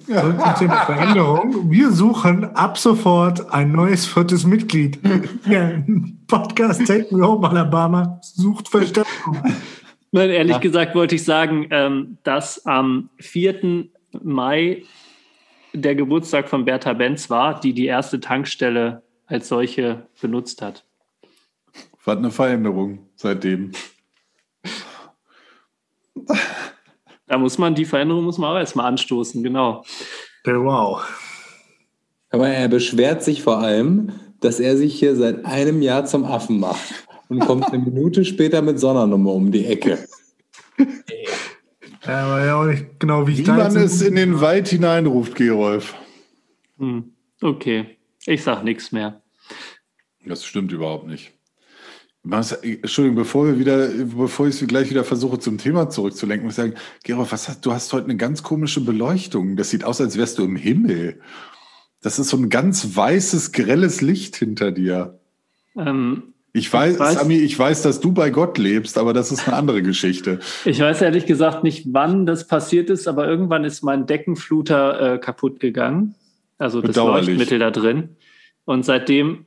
Zurück zum Thema Veränderung. Wir suchen ab sofort ein neues viertes Mitglied. Podcast Take Me Home Alabama sucht Verstärkung. Nein, ehrlich ja. gesagt wollte ich sagen, ähm, dass am 4. Mai der Geburtstag von Bertha Benz war, die die erste Tankstelle als solche benutzt hat. War eine Veränderung seitdem. Da muss man, die Veränderung muss man auch erstmal anstoßen, genau. Wow. Aber er beschwert sich vor allem, dass er sich hier seit einem Jahr zum Affen macht und kommt eine Minute später mit Sonnernummer um die Ecke. Ja, aber ja auch nicht genau, wie ich wie da man es in den Wald hineinruft, Gerolf. Hm, okay, ich sag nichts mehr. Das stimmt überhaupt nicht. Was, Entschuldigung, bevor wir wieder, bevor ich gleich wieder versuche, zum Thema zurückzulenken, muss ich sagen, Gerolf, was hast, du hast heute eine ganz komische Beleuchtung. Das sieht aus, als wärst du im Himmel. Das ist so ein ganz weißes, grelles Licht hinter dir. Ähm, ich weiß, ich weiß, Sami, ich weiß, dass du bei Gott lebst, aber das ist eine andere Geschichte. Ich weiß ehrlich gesagt nicht, wann das passiert ist, aber irgendwann ist mein Deckenfluter äh, kaputt gegangen. Also das Leuchtmittel da drin. Und seitdem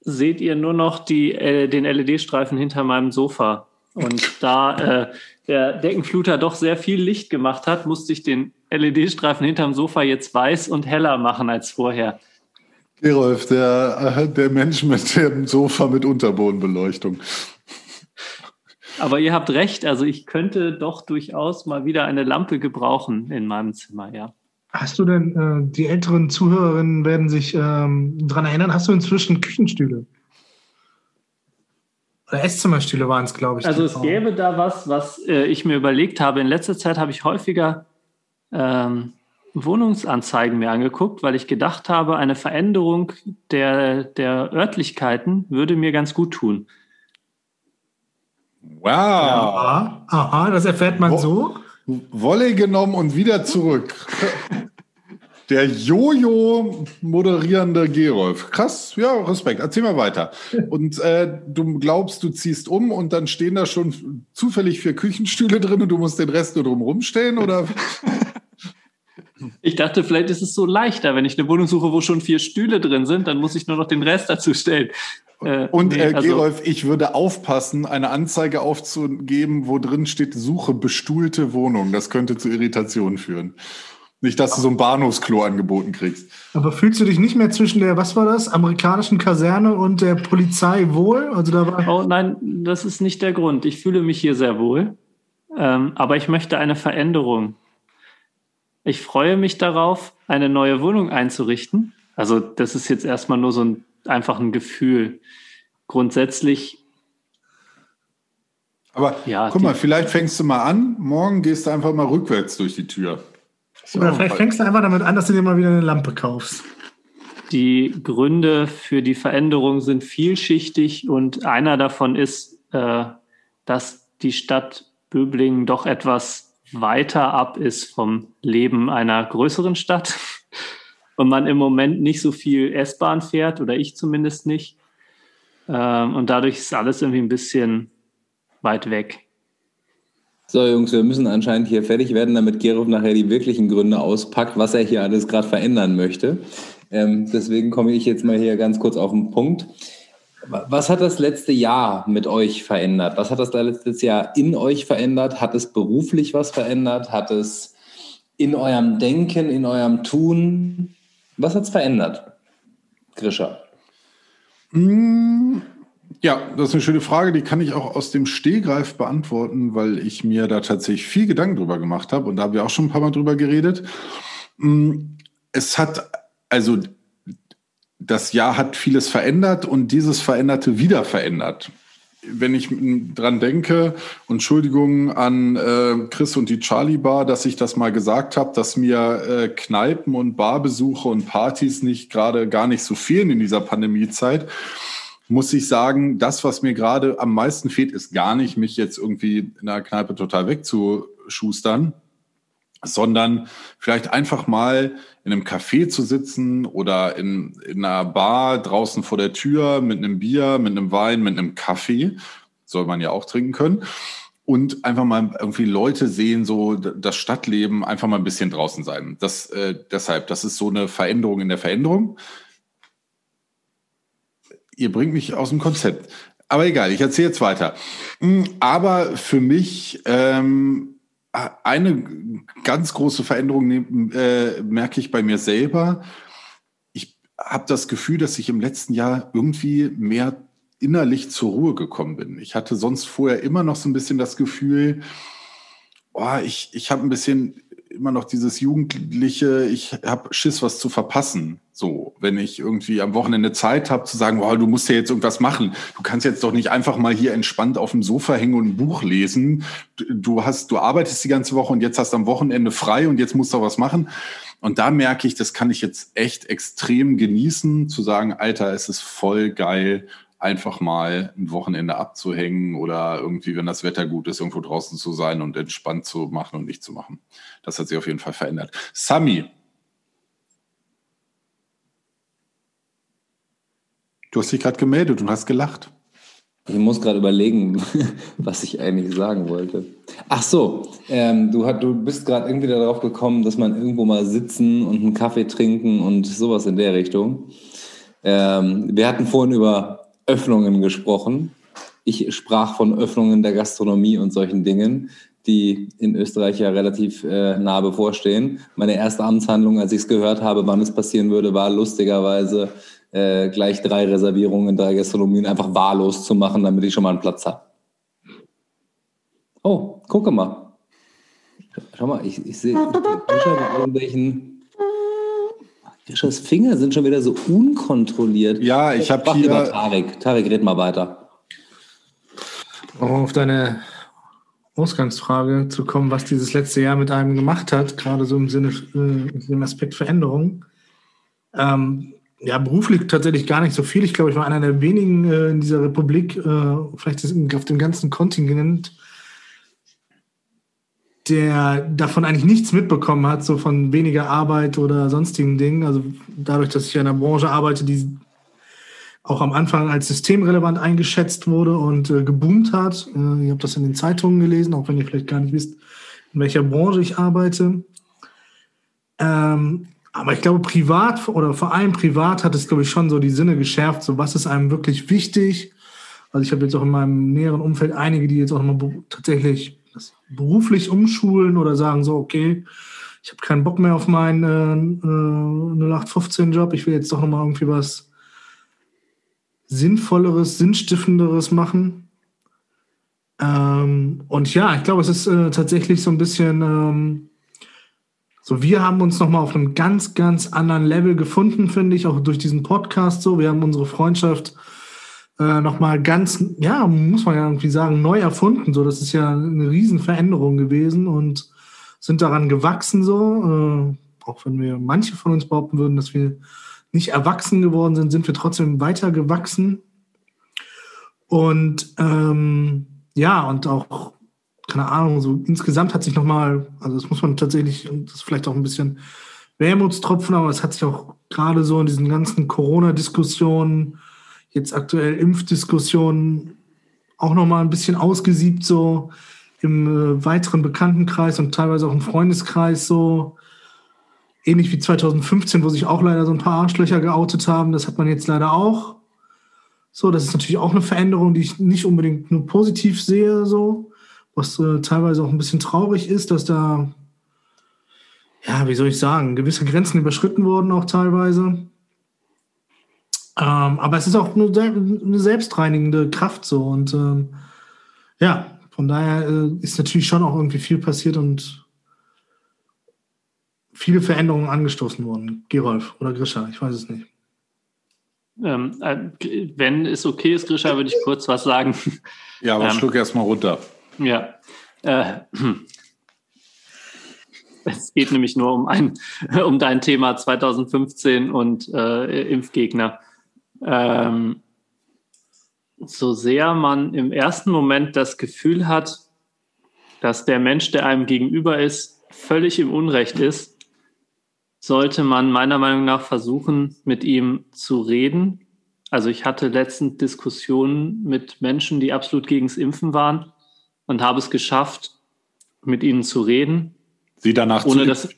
seht ihr nur noch die, äh, den LED-Streifen hinter meinem Sofa. Und da äh, der Deckenfluter doch sehr viel Licht gemacht hat, musste ich den LED-Streifen hinterm Sofa jetzt weiß und heller machen als vorher. Gerolf, der, äh, der Mensch mit dem Sofa mit Unterbodenbeleuchtung. Aber ihr habt recht, also ich könnte doch durchaus mal wieder eine Lampe gebrauchen in meinem Zimmer, ja. Hast du denn, äh, die älteren Zuhörerinnen werden sich ähm, daran erinnern, hast du inzwischen Küchenstühle? Oder Esszimmerstühle waren es, glaube ich. Also es gäbe da was, was äh, ich mir überlegt habe. In letzter Zeit habe ich häufiger ähm, Wohnungsanzeigen mir angeguckt, weil ich gedacht habe, eine Veränderung der, der Örtlichkeiten würde mir ganz gut tun. Wow. Ja, aha, das erfährt man Wo so. Wolle genommen und wieder zurück. Der Jojo moderierende Gerolf. Krass, ja, Respekt. Erzähl mal weiter. Und äh, du glaubst, du ziehst um und dann stehen da schon zufällig vier Küchenstühle drin und du musst den Rest nur drum rumstehen, oder? Ich dachte, vielleicht ist es so leichter, wenn ich eine Wohnung suche, wo schon vier Stühle drin sind, dann muss ich nur noch den Rest dazu stellen. Äh, und nee, äh, also, Gerolf, ich würde aufpassen, eine Anzeige aufzugeben, wo drin steht, suche bestuhlte Wohnung. Das könnte zu Irritationen führen. Nicht, dass du so ein Bahnhofsklo angeboten kriegst. Aber fühlst du dich nicht mehr zwischen der, was war das, amerikanischen Kaserne und der Polizei wohl? Also da war oh nein, das ist nicht der Grund. Ich fühle mich hier sehr wohl. Ähm, aber ich möchte eine Veränderung. Ich freue mich darauf, eine neue Wohnung einzurichten. Also das ist jetzt erstmal nur so ein einfach ein Gefühl. Grundsätzlich. Aber ja, guck mal, vielleicht fängst du mal an, morgen gehst du einfach mal rückwärts durch die Tür. So, Oder vielleicht fängst du einfach damit an, dass du dir mal wieder eine Lampe kaufst. Die Gründe für die Veränderung sind vielschichtig und einer davon ist, äh, dass die Stadt Böblingen doch etwas weiter ab ist vom Leben einer größeren Stadt und man im Moment nicht so viel S-Bahn fährt oder ich zumindest nicht. Ähm, und dadurch ist alles irgendwie ein bisschen weit weg. So, Jungs, wir müssen anscheinend hier fertig werden, damit Gerov nachher die wirklichen Gründe auspackt, was er hier alles gerade verändern möchte. Ähm, deswegen komme ich jetzt mal hier ganz kurz auf den Punkt. Was hat das letzte Jahr mit euch verändert? Was hat das letztes Jahr in euch verändert? Hat es beruflich was verändert? Hat es in eurem Denken, in eurem Tun? Was hat es verändert? Grisha. Mm, ja, das ist eine schöne Frage, die kann ich auch aus dem Stehgreif beantworten, weil ich mir da tatsächlich viel Gedanken drüber gemacht habe und da haben wir auch schon ein paar Mal drüber geredet. Mm, es hat, also das Jahr hat vieles verändert und dieses Veränderte wieder verändert. Wenn ich dran denke, Entschuldigung an äh, Chris und die Charlie Bar, dass ich das mal gesagt habe, dass mir äh, Kneipen und Barbesuche und Partys nicht gerade gar nicht so fehlen in dieser Pandemiezeit, muss ich sagen, das, was mir gerade am meisten fehlt, ist gar nicht, mich jetzt irgendwie in der Kneipe total wegzuschustern, sondern vielleicht einfach mal in einem Café zu sitzen oder in, in einer Bar draußen vor der Tür mit einem Bier, mit einem Wein, mit einem Kaffee, soll man ja auch trinken können. Und einfach mal irgendwie Leute sehen, so das Stadtleben, einfach mal ein bisschen draußen sein. Das, äh, deshalb, das ist so eine Veränderung in der Veränderung. Ihr bringt mich aus dem Konzept. Aber egal, ich erzähle jetzt weiter. Hm, aber für mich ähm, eine ganz große Veränderung äh, merke ich bei mir selber. Ich habe das Gefühl, dass ich im letzten Jahr irgendwie mehr innerlich zur Ruhe gekommen bin. Ich hatte sonst vorher immer noch so ein bisschen das Gefühl, oh, ich, ich habe ein bisschen immer noch dieses Jugendliche, ich habe Schiss, was zu verpassen. So, wenn ich irgendwie am Wochenende Zeit habe zu sagen, wow, du musst ja jetzt irgendwas machen. Du kannst jetzt doch nicht einfach mal hier entspannt auf dem Sofa hängen und ein Buch lesen. Du hast, du arbeitest die ganze Woche und jetzt hast am Wochenende frei und jetzt musst du was machen. Und da merke ich, das kann ich jetzt echt extrem genießen, zu sagen, Alter, es ist voll geil, einfach mal ein Wochenende abzuhängen oder irgendwie, wenn das Wetter gut ist, irgendwo draußen zu sein und entspannt zu machen und nicht zu machen. Das hat sich auf jeden Fall verändert. Sami. Du hast dich gerade gemeldet und hast gelacht. Ich muss gerade überlegen, was ich eigentlich sagen wollte. Ach so, ähm, du, hat, du bist gerade irgendwie darauf gekommen, dass man irgendwo mal sitzen und einen Kaffee trinken und sowas in der Richtung. Ähm, wir hatten vorhin über Öffnungen gesprochen. Ich sprach von Öffnungen der Gastronomie und solchen Dingen, die in Österreich ja relativ äh, nah bevorstehen. Meine erste Amtshandlung, als ich es gehört habe, wann es passieren würde, war lustigerweise äh, gleich drei Reservierungen, drei Gastronomien einfach wahllos zu machen, damit ich schon mal einen Platz habe. Oh, gucke mal. Schau mal, ich, ich sehe irgendwelchen. Grischas Finger sind schon wieder so unkontrolliert. Ja, ich habe hier. Über Tarek. Tarek, red mal weiter. Um auf deine Ausgangsfrage zu kommen, was dieses letzte Jahr mit einem gemacht hat, gerade so im Sinne, äh, im Aspekt Veränderung. Ähm, ja, beruflich tatsächlich gar nicht so viel. Ich glaube, ich war einer der wenigen äh, in dieser Republik, äh, vielleicht auf dem ganzen Kontinent, der davon eigentlich nichts mitbekommen hat, so von weniger Arbeit oder sonstigen Dingen. Also dadurch, dass ich in einer Branche arbeite, die auch am Anfang als systemrelevant eingeschätzt wurde und äh, geboomt hat. Äh, ihr habt das in den Zeitungen gelesen, auch wenn ihr vielleicht gar nicht wisst, in welcher Branche ich arbeite. Ähm, aber ich glaube, privat oder vor allem privat hat es, glaube ich, schon so die Sinne geschärft, so was ist einem wirklich wichtig. Also ich habe jetzt auch in meinem näheren Umfeld einige, die jetzt auch mal tatsächlich beruflich umschulen oder sagen so, okay, ich habe keinen Bock mehr auf meinen äh, äh, 0815-Job, ich will jetzt doch nochmal irgendwie was Sinnvolleres, Sinnstiftenderes machen. Ähm, und ja, ich glaube, es ist äh, tatsächlich so ein bisschen ähm, so, wir haben uns nochmal auf einem ganz, ganz anderen Level gefunden, finde ich, auch durch diesen Podcast so. Wir haben unsere Freundschaft äh, nochmal ganz, ja, muss man ja irgendwie sagen, neu erfunden. So, das ist ja eine Riesenveränderung gewesen und sind daran gewachsen so. Äh, auch wenn wir manche von uns behaupten würden, dass wir nicht erwachsen geworden sind, sind wir trotzdem weiter gewachsen. Und ähm, ja, und auch keine Ahnung, so insgesamt hat sich nochmal, also das muss man tatsächlich, das ist vielleicht auch ein bisschen Wermutstropfen, aber es hat sich auch gerade so in diesen ganzen Corona-Diskussionen, jetzt aktuell Impfdiskussionen, auch nochmal ein bisschen ausgesiebt, so im äh, weiteren Bekanntenkreis und teilweise auch im Freundeskreis, so ähnlich wie 2015, wo sich auch leider so ein paar Arschlöcher geoutet haben. Das hat man jetzt leider auch. So, das ist natürlich auch eine Veränderung, die ich nicht unbedingt nur positiv sehe, so was äh, teilweise auch ein bisschen traurig ist, dass da, ja, wie soll ich sagen, gewisse Grenzen überschritten wurden auch teilweise. Ähm, aber es ist auch eine, eine, selbstreinigende Kraft so und ähm, ja, von daher äh, ist natürlich schon auch irgendwie viel passiert und viele Veränderungen angestoßen worden. Gerolf oder Grisha, ich weiß es nicht. Ähm, äh, wenn es okay ist, Grisha, würde ich kurz was sagen. Ja, aber ähm, schluck erst mal runter. Ja. Äh, es geht nämlich nur um, ein, um dein Thema 2015 und äh, Impfgegner. Ähm, so sehr man im ersten Moment das Gefühl hat, dass der Mensch, der einem gegenüber ist, völlig im Unrecht ist, sollte man meiner Meinung nach versuchen, mit ihm zu reden. Also ich hatte letztens Diskussionen mit Menschen, die absolut gegens Impfen waren und habe es geschafft, mit ihnen zu reden. Sie danach ohne, dass,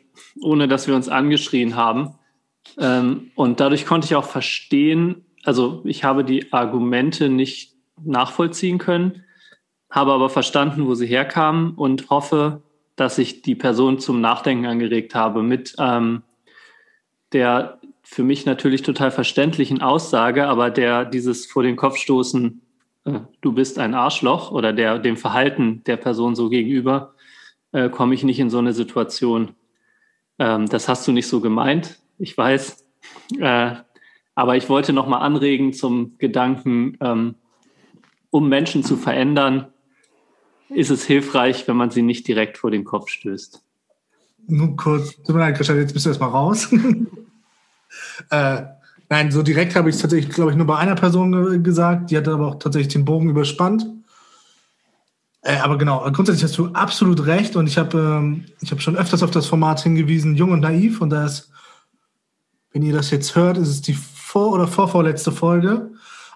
ohne dass wir uns angeschrien haben. Ähm, und dadurch konnte ich auch verstehen, also ich habe die Argumente nicht nachvollziehen können, habe aber verstanden, wo sie herkamen und hoffe, dass ich die Person zum Nachdenken angeregt habe mit ähm, der für mich natürlich total verständlichen Aussage, aber der dieses vor den Kopf stoßen äh, du bist ein Arschloch oder der, dem Verhalten der Person so gegenüber, äh, komme ich nicht in so eine Situation. Ähm, das hast du nicht so gemeint, ich weiß. Äh, aber ich wollte nochmal anregen zum Gedanken, ähm, um Menschen zu verändern, ist es hilfreich, wenn man sie nicht direkt vor den Kopf stößt. Nur kurz, tut mir leid, Christian, jetzt bist du erstmal raus. äh, Nein, so direkt habe ich es tatsächlich, glaube ich, nur bei einer Person gesagt. Die hat aber auch tatsächlich den Bogen überspannt. Äh, aber genau, grundsätzlich hast du absolut recht und ich habe ähm, hab schon öfters auf das Format hingewiesen, Jung und Naiv. Und da ist, wenn ihr das jetzt hört, ist es die vor- oder vorvorletzte Folge.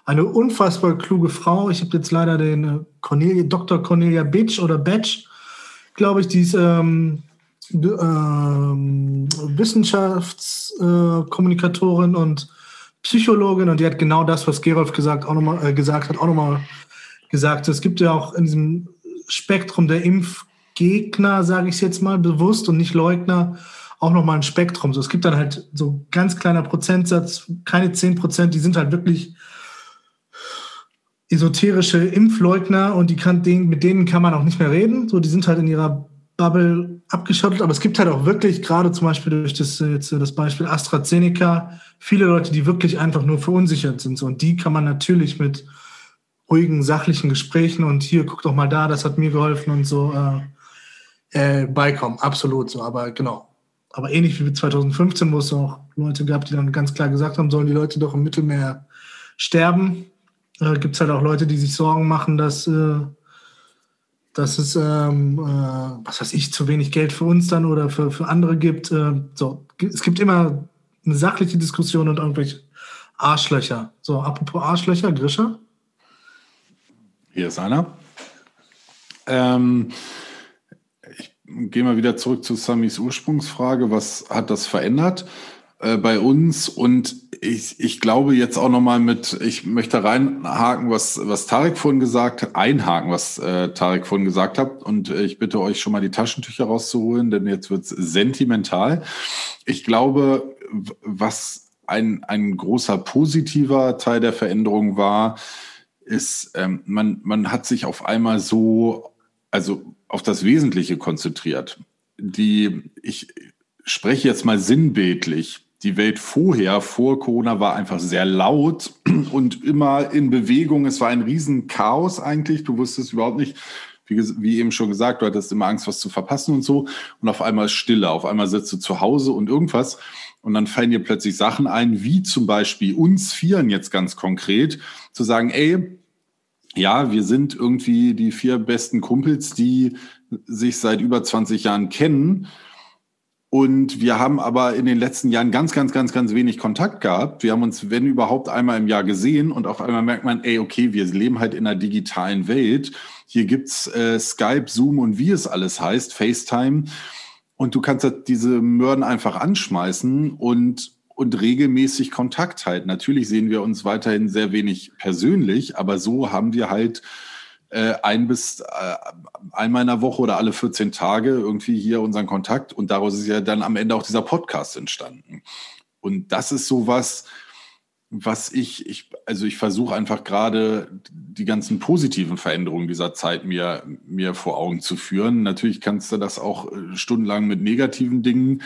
eine unfassbar kluge Frau. Ich habe jetzt leider den äh, Cornelia, Dr. Cornelia Bitch oder Batch, glaube ich, die ist ähm, ähm, Wissenschaftskommunikatorin äh, und Psychologin und die hat genau das, was Gerolf gesagt, auch noch mal, äh, gesagt hat, auch nochmal gesagt. Es gibt ja auch in diesem Spektrum der Impfgegner, sage ich jetzt mal bewusst und nicht Leugner, auch nochmal ein Spektrum. So, es gibt dann halt so ganz kleiner Prozentsatz, keine 10 Prozent, die sind halt wirklich esoterische Impfleugner und die kann, mit denen kann man auch nicht mehr reden. So, die sind halt in ihrer Bubble abgeschottet, aber es gibt halt auch wirklich, gerade zum Beispiel durch das, jetzt das Beispiel AstraZeneca, viele Leute, die wirklich einfach nur verunsichert sind. Und die kann man natürlich mit ruhigen, sachlichen Gesprächen und hier, guck doch mal da, das hat mir geholfen und so äh, äh, beikommen. Absolut so, aber genau. Aber ähnlich wie 2015, wo es auch Leute gab, die dann ganz klar gesagt haben, sollen die Leute doch im Mittelmeer sterben, äh, gibt es halt auch Leute, die sich Sorgen machen, dass, äh, dass es, ähm, äh, was weiß ich, zu wenig Geld für uns dann oder für, für andere gibt. Äh, so, es gibt immer eine sachliche Diskussion und irgendwelche Arschlöcher. So, apropos Arschlöcher, Grischer? Hier ist einer. Ähm, ich gehe mal wieder zurück zu Samis Ursprungsfrage. Was hat das verändert? Äh, bei uns und ich, ich glaube jetzt auch nochmal mit, ich möchte reinhaken, was, was Tarek vorhin gesagt hat, einhaken, was äh, Tarek vorhin gesagt hat und äh, ich bitte euch schon mal die Taschentücher rauszuholen, denn jetzt wird's sentimental. Ich glaube, was ein, ein großer positiver Teil der Veränderung war, ist, ähm, man, man hat sich auf einmal so, also auf das Wesentliche konzentriert. Die, ich spreche jetzt mal sinnbildlich die Welt vorher, vor Corona, war einfach sehr laut und immer in Bewegung. Es war ein Riesenchaos eigentlich. Du wusstest überhaupt nicht, wie, wie, eben schon gesagt, du hattest immer Angst, was zu verpassen und so. Und auf einmal ist Stille. Auf einmal sitzt du zu Hause und irgendwas. Und dann fallen dir plötzlich Sachen ein, wie zum Beispiel uns Vieren jetzt ganz konkret, zu sagen, ey, ja, wir sind irgendwie die vier besten Kumpels, die sich seit über 20 Jahren kennen und wir haben aber in den letzten Jahren ganz, ganz, ganz, ganz wenig Kontakt gehabt. Wir haben uns, wenn überhaupt, einmal im Jahr gesehen und auf einmal merkt man, ey, okay, wir leben halt in einer digitalen Welt. Hier gibt's äh, Skype, Zoom und wie es alles heißt, FaceTime. Und du kannst halt diese Mörden einfach anschmeißen und, und regelmäßig Kontakt halten. Natürlich sehen wir uns weiterhin sehr wenig persönlich, aber so haben wir halt äh, ein bis äh, einmal in der Woche oder alle 14 Tage irgendwie hier unseren Kontakt und daraus ist ja dann am Ende auch dieser Podcast entstanden. Und das ist sowas, was ich, ich also ich versuche einfach gerade die ganzen positiven Veränderungen dieser Zeit mir, mir vor Augen zu führen. Natürlich kannst du das auch äh, stundenlang mit negativen Dingen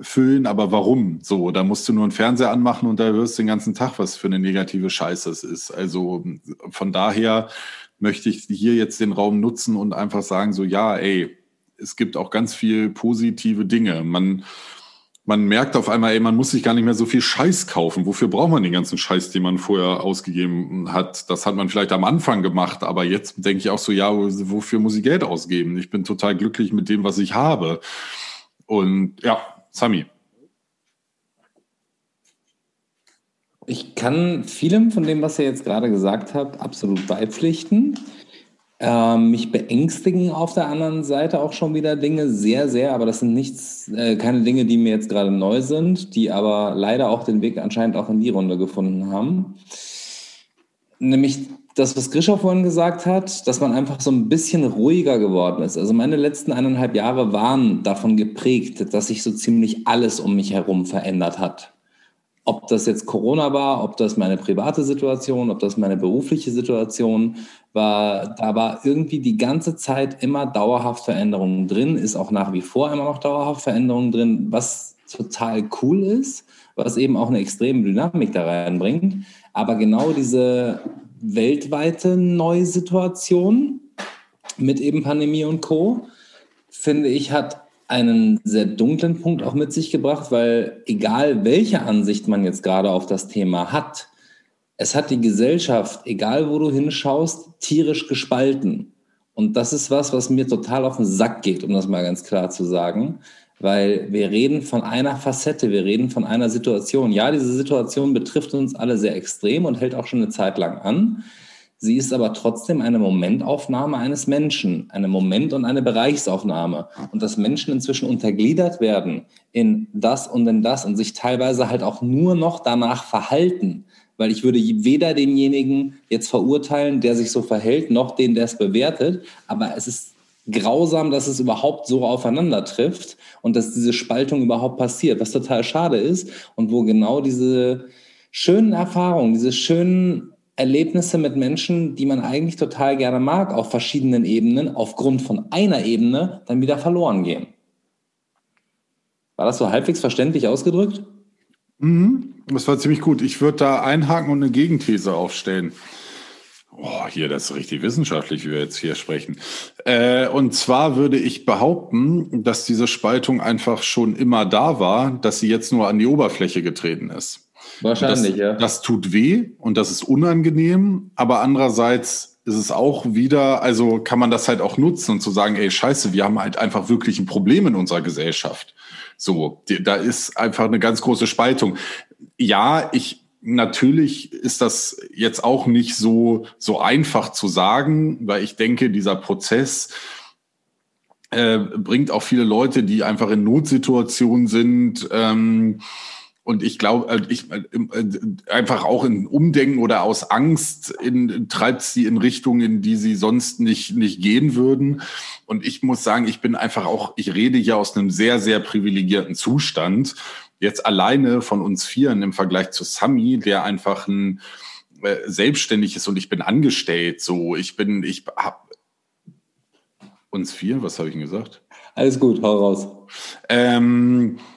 füllen, aber warum? So, da musst du nur einen Fernseher anmachen und da hörst du den ganzen Tag, was für eine negative Scheiße es ist. Also von daher möchte ich hier jetzt den Raum nutzen und einfach sagen, so ja, ey, es gibt auch ganz viel positive Dinge. Man, man merkt auf einmal, ey, man muss sich gar nicht mehr so viel Scheiß kaufen. Wofür braucht man den ganzen Scheiß, den man vorher ausgegeben hat? Das hat man vielleicht am Anfang gemacht, aber jetzt denke ich auch so, ja, wofür muss ich Geld ausgeben? Ich bin total glücklich mit dem, was ich habe. Und ja, Sami. Ich kann vielem von dem, was ihr jetzt gerade gesagt habt, absolut beipflichten. Ähm, mich beängstigen auf der anderen Seite auch schon wieder Dinge sehr, sehr, aber das sind nichts, äh, keine Dinge, die mir jetzt gerade neu sind, die aber leider auch den Weg anscheinend auch in die Runde gefunden haben. Nämlich das, was Grisha vorhin gesagt hat, dass man einfach so ein bisschen ruhiger geworden ist. Also meine letzten eineinhalb Jahre waren davon geprägt, dass sich so ziemlich alles um mich herum verändert hat. Ob das jetzt Corona war, ob das meine private Situation, ob das meine berufliche Situation war, da war irgendwie die ganze Zeit immer dauerhaft Veränderungen drin, ist auch nach wie vor immer noch dauerhaft Veränderungen drin, was total cool ist, was eben auch eine extreme Dynamik da reinbringt. Aber genau diese weltweite Neusituation mit eben Pandemie und Co., finde ich, hat einen sehr dunklen Punkt auch mit sich gebracht, weil egal welche Ansicht man jetzt gerade auf das Thema hat, es hat die Gesellschaft, egal wo du hinschaust, tierisch gespalten. Und das ist was, was mir total auf den Sack geht, um das mal ganz klar zu sagen, weil wir reden von einer Facette, wir reden von einer Situation. Ja, diese Situation betrifft uns alle sehr extrem und hält auch schon eine Zeit lang an. Sie ist aber trotzdem eine Momentaufnahme eines Menschen, eine Moment- und eine Bereichsaufnahme. Und dass Menschen inzwischen untergliedert werden in das und in das und sich teilweise halt auch nur noch danach verhalten, weil ich würde weder denjenigen jetzt verurteilen, der sich so verhält, noch den, der es bewertet. Aber es ist grausam, dass es überhaupt so aufeinander trifft und dass diese Spaltung überhaupt passiert, was total schade ist und wo genau diese schönen Erfahrungen, diese schönen Erlebnisse mit Menschen, die man eigentlich total gerne mag, auf verschiedenen Ebenen, aufgrund von einer Ebene dann wieder verloren gehen. War das so halbwegs verständlich ausgedrückt? Mhm, das war ziemlich gut. Ich würde da einhaken und eine Gegenthese aufstellen. Oh, hier, das ist richtig wissenschaftlich, wie wir jetzt hier sprechen. Äh, und zwar würde ich behaupten, dass diese Spaltung einfach schon immer da war, dass sie jetzt nur an die Oberfläche getreten ist. Wahrscheinlich, das, ja. Das tut weh und das ist unangenehm, aber andererseits ist es auch wieder, also kann man das halt auch nutzen und zu sagen, ey, scheiße, wir haben halt einfach wirklich ein Problem in unserer Gesellschaft. So, da ist einfach eine ganz große Spaltung. Ja, ich, natürlich ist das jetzt auch nicht so, so einfach zu sagen, weil ich denke, dieser Prozess, äh, bringt auch viele Leute, die einfach in Notsituationen sind, ähm, und ich glaube, äh, ich äh, äh, einfach auch in Umdenken oder aus Angst in, treibt sie in Richtungen, in die sie sonst nicht, nicht gehen würden. Und ich muss sagen, ich bin einfach auch, ich rede hier aus einem sehr, sehr privilegierten Zustand. Jetzt alleine von uns Vieren im Vergleich zu Sami, der einfach ein äh, selbstständig ist und ich bin angestellt. So, ich bin, ich hab uns vier, was habe ich denn gesagt? Alles gut, hau raus. Ähm, äh,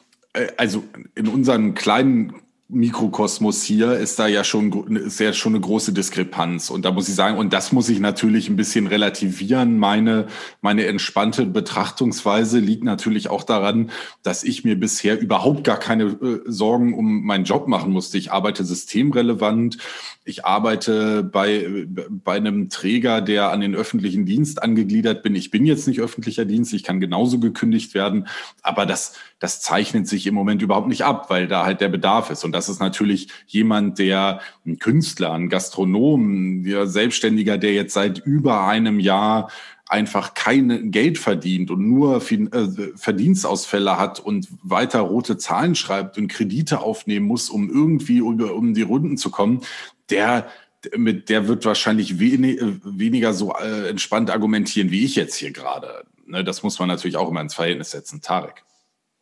also in unseren kleinen Mikrokosmos hier ist da ja schon, ist ja schon eine große Diskrepanz. Und da muss ich sagen, und das muss ich natürlich ein bisschen relativieren. Meine, meine entspannte Betrachtungsweise liegt natürlich auch daran, dass ich mir bisher überhaupt gar keine äh, Sorgen um meinen Job machen musste. Ich arbeite systemrelevant. Ich arbeite bei, bei einem Träger, der an den öffentlichen Dienst angegliedert bin. Ich bin jetzt nicht öffentlicher Dienst. Ich kann genauso gekündigt werden. Aber das, das zeichnet sich im Moment überhaupt nicht ab, weil da halt der Bedarf ist. Und das ist natürlich jemand, der ein Künstler, ein Gastronom, der Selbstständiger, der jetzt seit über einem Jahr einfach kein Geld verdient und nur äh, Verdienstausfälle hat und weiter rote Zahlen schreibt und Kredite aufnehmen muss, um irgendwie um die Runden zu kommen, der mit der wird wahrscheinlich wenig, weniger so äh, entspannt argumentieren wie ich jetzt hier gerade. Ne, das muss man natürlich auch immer ins Verhältnis setzen, Tarek.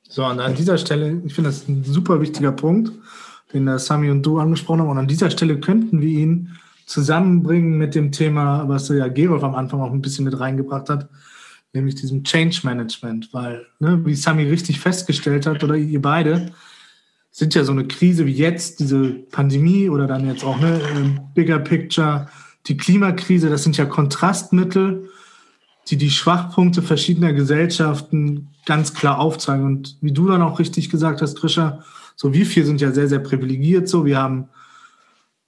So, und an dieser Stelle, ich finde das ein super wichtiger Punkt den der Sami und du angesprochen haben. Und an dieser Stelle könnten wir ihn zusammenbringen mit dem Thema, was ja Gerolf am Anfang auch ein bisschen mit reingebracht hat, nämlich diesem Change Management. Weil, ne, wie Sami richtig festgestellt hat, oder ihr beide, sind ja so eine Krise wie jetzt, diese Pandemie oder dann jetzt auch ne, Bigger Picture, die Klimakrise, das sind ja Kontrastmittel, die die Schwachpunkte verschiedener Gesellschaften ganz klar aufzeigen. Und wie du dann auch richtig gesagt hast, Krischer, so, wir vier sind ja sehr, sehr privilegiert. So, wir haben,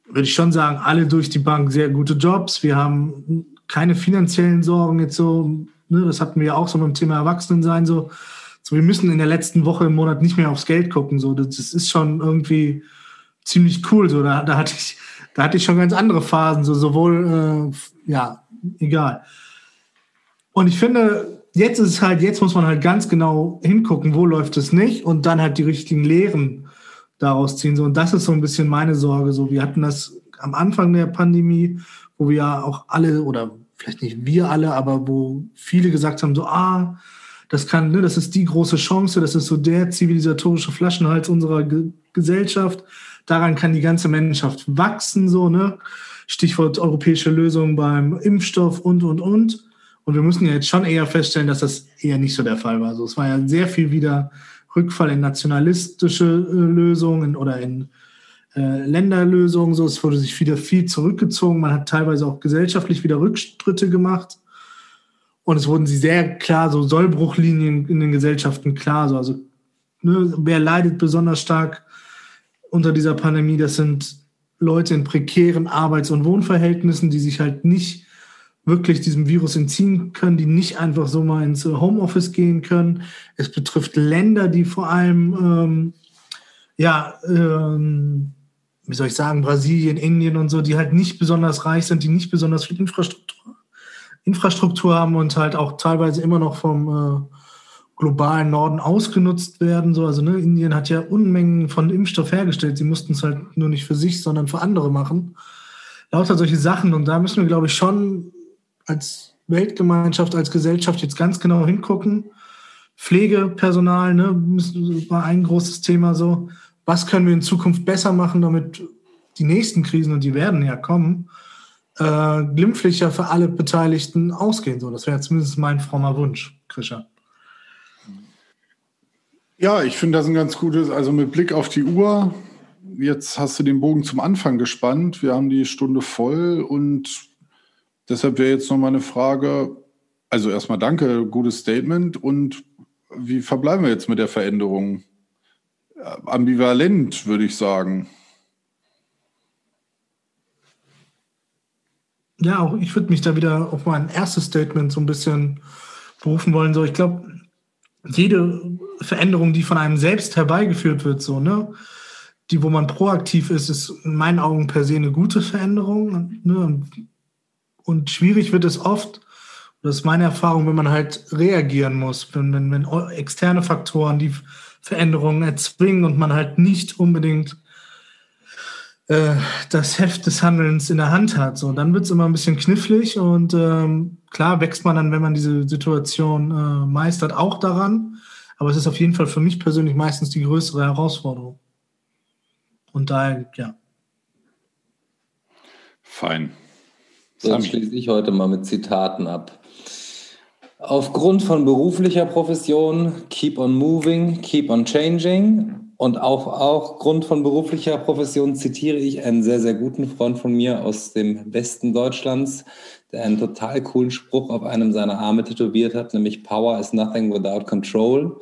würde ich schon sagen, alle durch die Bank sehr gute Jobs. Wir haben keine finanziellen Sorgen jetzt so. Ne, das hatten wir ja auch so beim Thema Erwachsenensein so. So, wir müssen in der letzten Woche im Monat nicht mehr aufs Geld gucken. So, das ist schon irgendwie ziemlich cool. So, da, da hatte ich, da hatte ich schon ganz andere Phasen. So, sowohl, äh, ja, egal. Und ich finde, jetzt ist es halt, jetzt muss man halt ganz genau hingucken, wo läuft es nicht und dann halt die richtigen Lehren daraus ziehen. So, und das ist so ein bisschen meine Sorge. So, wir hatten das am Anfang der Pandemie, wo wir ja auch alle, oder vielleicht nicht wir alle, aber wo viele gesagt haben, so, ah, das kann, ne, das ist die große Chance, das ist so der zivilisatorische Flaschenhals unserer Ge Gesellschaft. Daran kann die ganze Menschheit wachsen, so, ne? Stichwort europäische Lösung beim Impfstoff und, und, und. Und wir müssen ja jetzt schon eher feststellen, dass das eher nicht so der Fall war. Also es war ja sehr viel wieder Rückfall in nationalistische äh, Lösungen oder in äh, Länderlösungen. So, es wurde sich wieder viel zurückgezogen. Man hat teilweise auch gesellschaftlich wieder Rückstritte gemacht. Und es wurden sie sehr klar, so Sollbruchlinien in den Gesellschaften klar. So, also ne, wer leidet besonders stark unter dieser Pandemie? Das sind Leute in prekären Arbeits- und Wohnverhältnissen, die sich halt nicht wirklich diesem Virus entziehen können, die nicht einfach so mal ins Homeoffice gehen können. Es betrifft Länder, die vor allem, ähm, ja, ähm, wie soll ich sagen, Brasilien, Indien und so, die halt nicht besonders reich sind, die nicht besonders viel Infrastruktur, Infrastruktur haben und halt auch teilweise immer noch vom äh, globalen Norden ausgenutzt werden. So, also ne, Indien hat ja Unmengen von Impfstoff hergestellt. Sie mussten es halt nur nicht für sich, sondern für andere machen. Lauter solche Sachen. Und da müssen wir, glaube ich, schon als Weltgemeinschaft, als Gesellschaft jetzt ganz genau hingucken. Pflegepersonal, ne, war ein großes Thema so. Was können wir in Zukunft besser machen, damit die nächsten Krisen, und die werden ja kommen, äh, glimpflicher für alle Beteiligten ausgehen? So, das wäre zumindest mein frommer Wunsch, Krischer. Ja, ich finde das ein ganz gutes, also mit Blick auf die Uhr, jetzt hast du den Bogen zum Anfang gespannt. Wir haben die Stunde voll und deshalb wäre jetzt noch mal eine Frage. Also erstmal danke, gutes Statement. Und wie verbleiben wir jetzt mit der Veränderung? Ambivalent, würde ich sagen. Ja, auch ich würde mich da wieder auf mein erstes Statement so ein bisschen berufen wollen. So, ich glaube, jede Veränderung, die von einem selbst herbeigeführt wird, so, ne, die, wo man proaktiv ist, ist in meinen Augen per se eine gute Veränderung. Ne? Und schwierig wird es oft, das ist meine Erfahrung, wenn man halt reagieren muss, wenn, wenn, wenn externe Faktoren die Veränderungen erzwingen und man halt nicht unbedingt äh, das Heft des Handelns in der Hand hat. So, dann wird es immer ein bisschen knifflig und ähm, klar wächst man dann, wenn man diese Situation äh, meistert, auch daran. Aber es ist auf jeden Fall für mich persönlich meistens die größere Herausforderung. Und daher, ja. Fein. So, jetzt schließe ich heute mal mit Zitaten ab. Aufgrund von beruflicher Profession, keep on moving, keep on changing. Und auch, auch Grund von beruflicher Profession zitiere ich einen sehr, sehr guten Freund von mir aus dem Westen Deutschlands, der einen total coolen Spruch auf einem seiner Arme tätowiert hat, nämlich Power is nothing without control.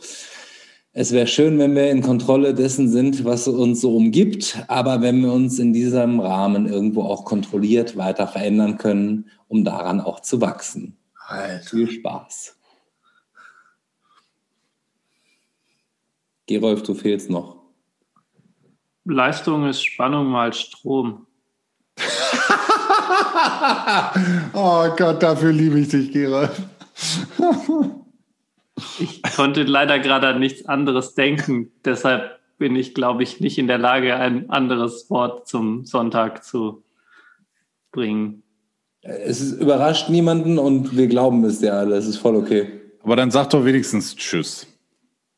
Es wäre schön, wenn wir in Kontrolle dessen sind, was uns so umgibt, aber wenn wir uns in diesem Rahmen irgendwo auch kontrolliert weiter verändern können, um daran auch zu wachsen. Alter. Viel Spaß. Gerolf, du fehlst noch. Leistung ist Spannung mal Strom. oh Gott, dafür liebe ich dich, Gerolf. ich konnte leider gerade an nichts anderes denken. Deshalb bin ich, glaube ich, nicht in der Lage, ein anderes Wort zum Sonntag zu bringen. Es ist, überrascht niemanden und wir glauben es ja alle. Es ist voll okay. Aber dann sag doch wenigstens Tschüss.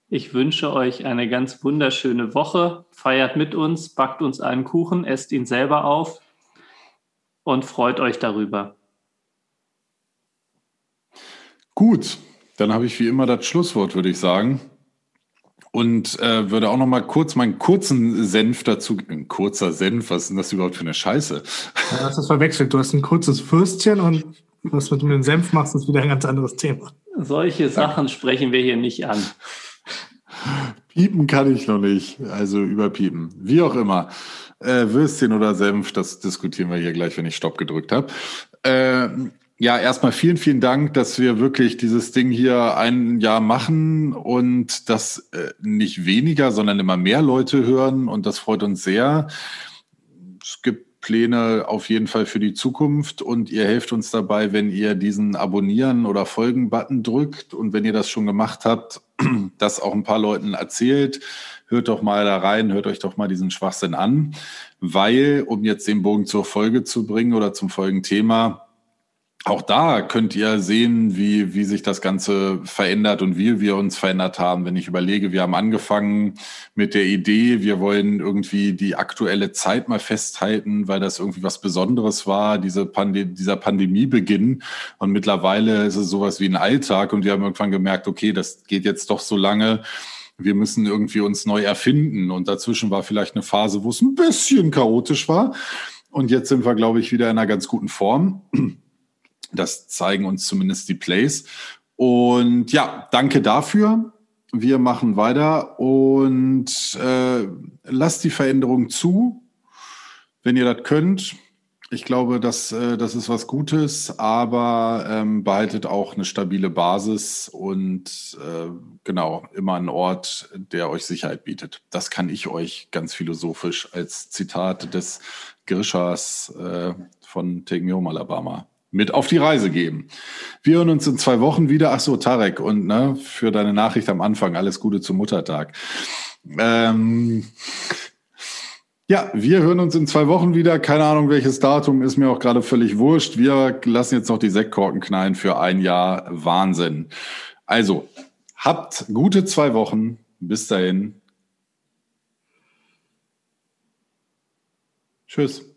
Ich wünsche euch eine ganz wunderschöne Woche. Feiert mit uns, backt uns einen Kuchen, esst ihn selber auf und freut euch darüber. Gut, dann habe ich wie immer das Schlusswort, würde ich sagen. Und äh, würde auch noch mal kurz meinen kurzen Senf dazu. Ein kurzer Senf, was ist denn das überhaupt für eine Scheiße? Ja, hast das verwechselt. Du hast ein kurzes Fürstchen und was du mit dem Senf machst, ist wieder ein ganz anderes Thema. Solche Sachen sprechen wir hier nicht an. Piepen kann ich noch nicht, also überpiepen. Wie auch immer. Äh, Würstchen oder Senf, das diskutieren wir hier gleich, wenn ich Stopp gedrückt habe. Äh, ja, erstmal vielen, vielen Dank, dass wir wirklich dieses Ding hier ein Jahr machen und dass äh, nicht weniger, sondern immer mehr Leute hören und das freut uns sehr. Es gibt Pläne auf jeden Fall für die Zukunft und ihr helft uns dabei, wenn ihr diesen Abonnieren oder Folgen-Button drückt und wenn ihr das schon gemacht habt, das auch ein paar Leuten erzählt. Hört doch mal da rein, hört euch doch mal diesen Schwachsinn an, weil, um jetzt den Bogen zur Folge zu bringen oder zum Folgenthema, auch da könnt ihr sehen, wie, wie sich das Ganze verändert und wie wir uns verändert haben. Wenn ich überlege, wir haben angefangen mit der Idee, wir wollen irgendwie die aktuelle Zeit mal festhalten, weil das irgendwie was Besonderes war, diese Pande dieser Pandemiebeginn. Und mittlerweile ist es sowas wie ein Alltag und wir haben irgendwann gemerkt, okay, das geht jetzt doch so lange. Wir müssen irgendwie uns neu erfinden. Und dazwischen war vielleicht eine Phase, wo es ein bisschen chaotisch war. Und jetzt sind wir, glaube ich, wieder in einer ganz guten Form. Das zeigen uns zumindest die Plays. Und ja, danke dafür. Wir machen weiter und äh, lasst die Veränderung zu, wenn ihr das könnt. Ich glaube, dass, äh, das ist was Gutes, aber ähm, behaltet auch eine stabile Basis und äh, genau, immer einen Ort, der euch Sicherheit bietet. Das kann ich euch ganz philosophisch als Zitat des Grishas äh, von Take Me Home Alabama mit auf die Reise geben. Wir hören uns in zwei Wochen wieder. Ach so, Tarek, und ne, für deine Nachricht am Anfang alles Gute zum Muttertag. Ähm, ja, wir hören uns in zwei Wochen wieder. Keine Ahnung, welches Datum, ist mir auch gerade völlig wurscht. Wir lassen jetzt noch die Sektkorken knallen für ein Jahr Wahnsinn. Also, habt gute zwei Wochen. Bis dahin. Tschüss.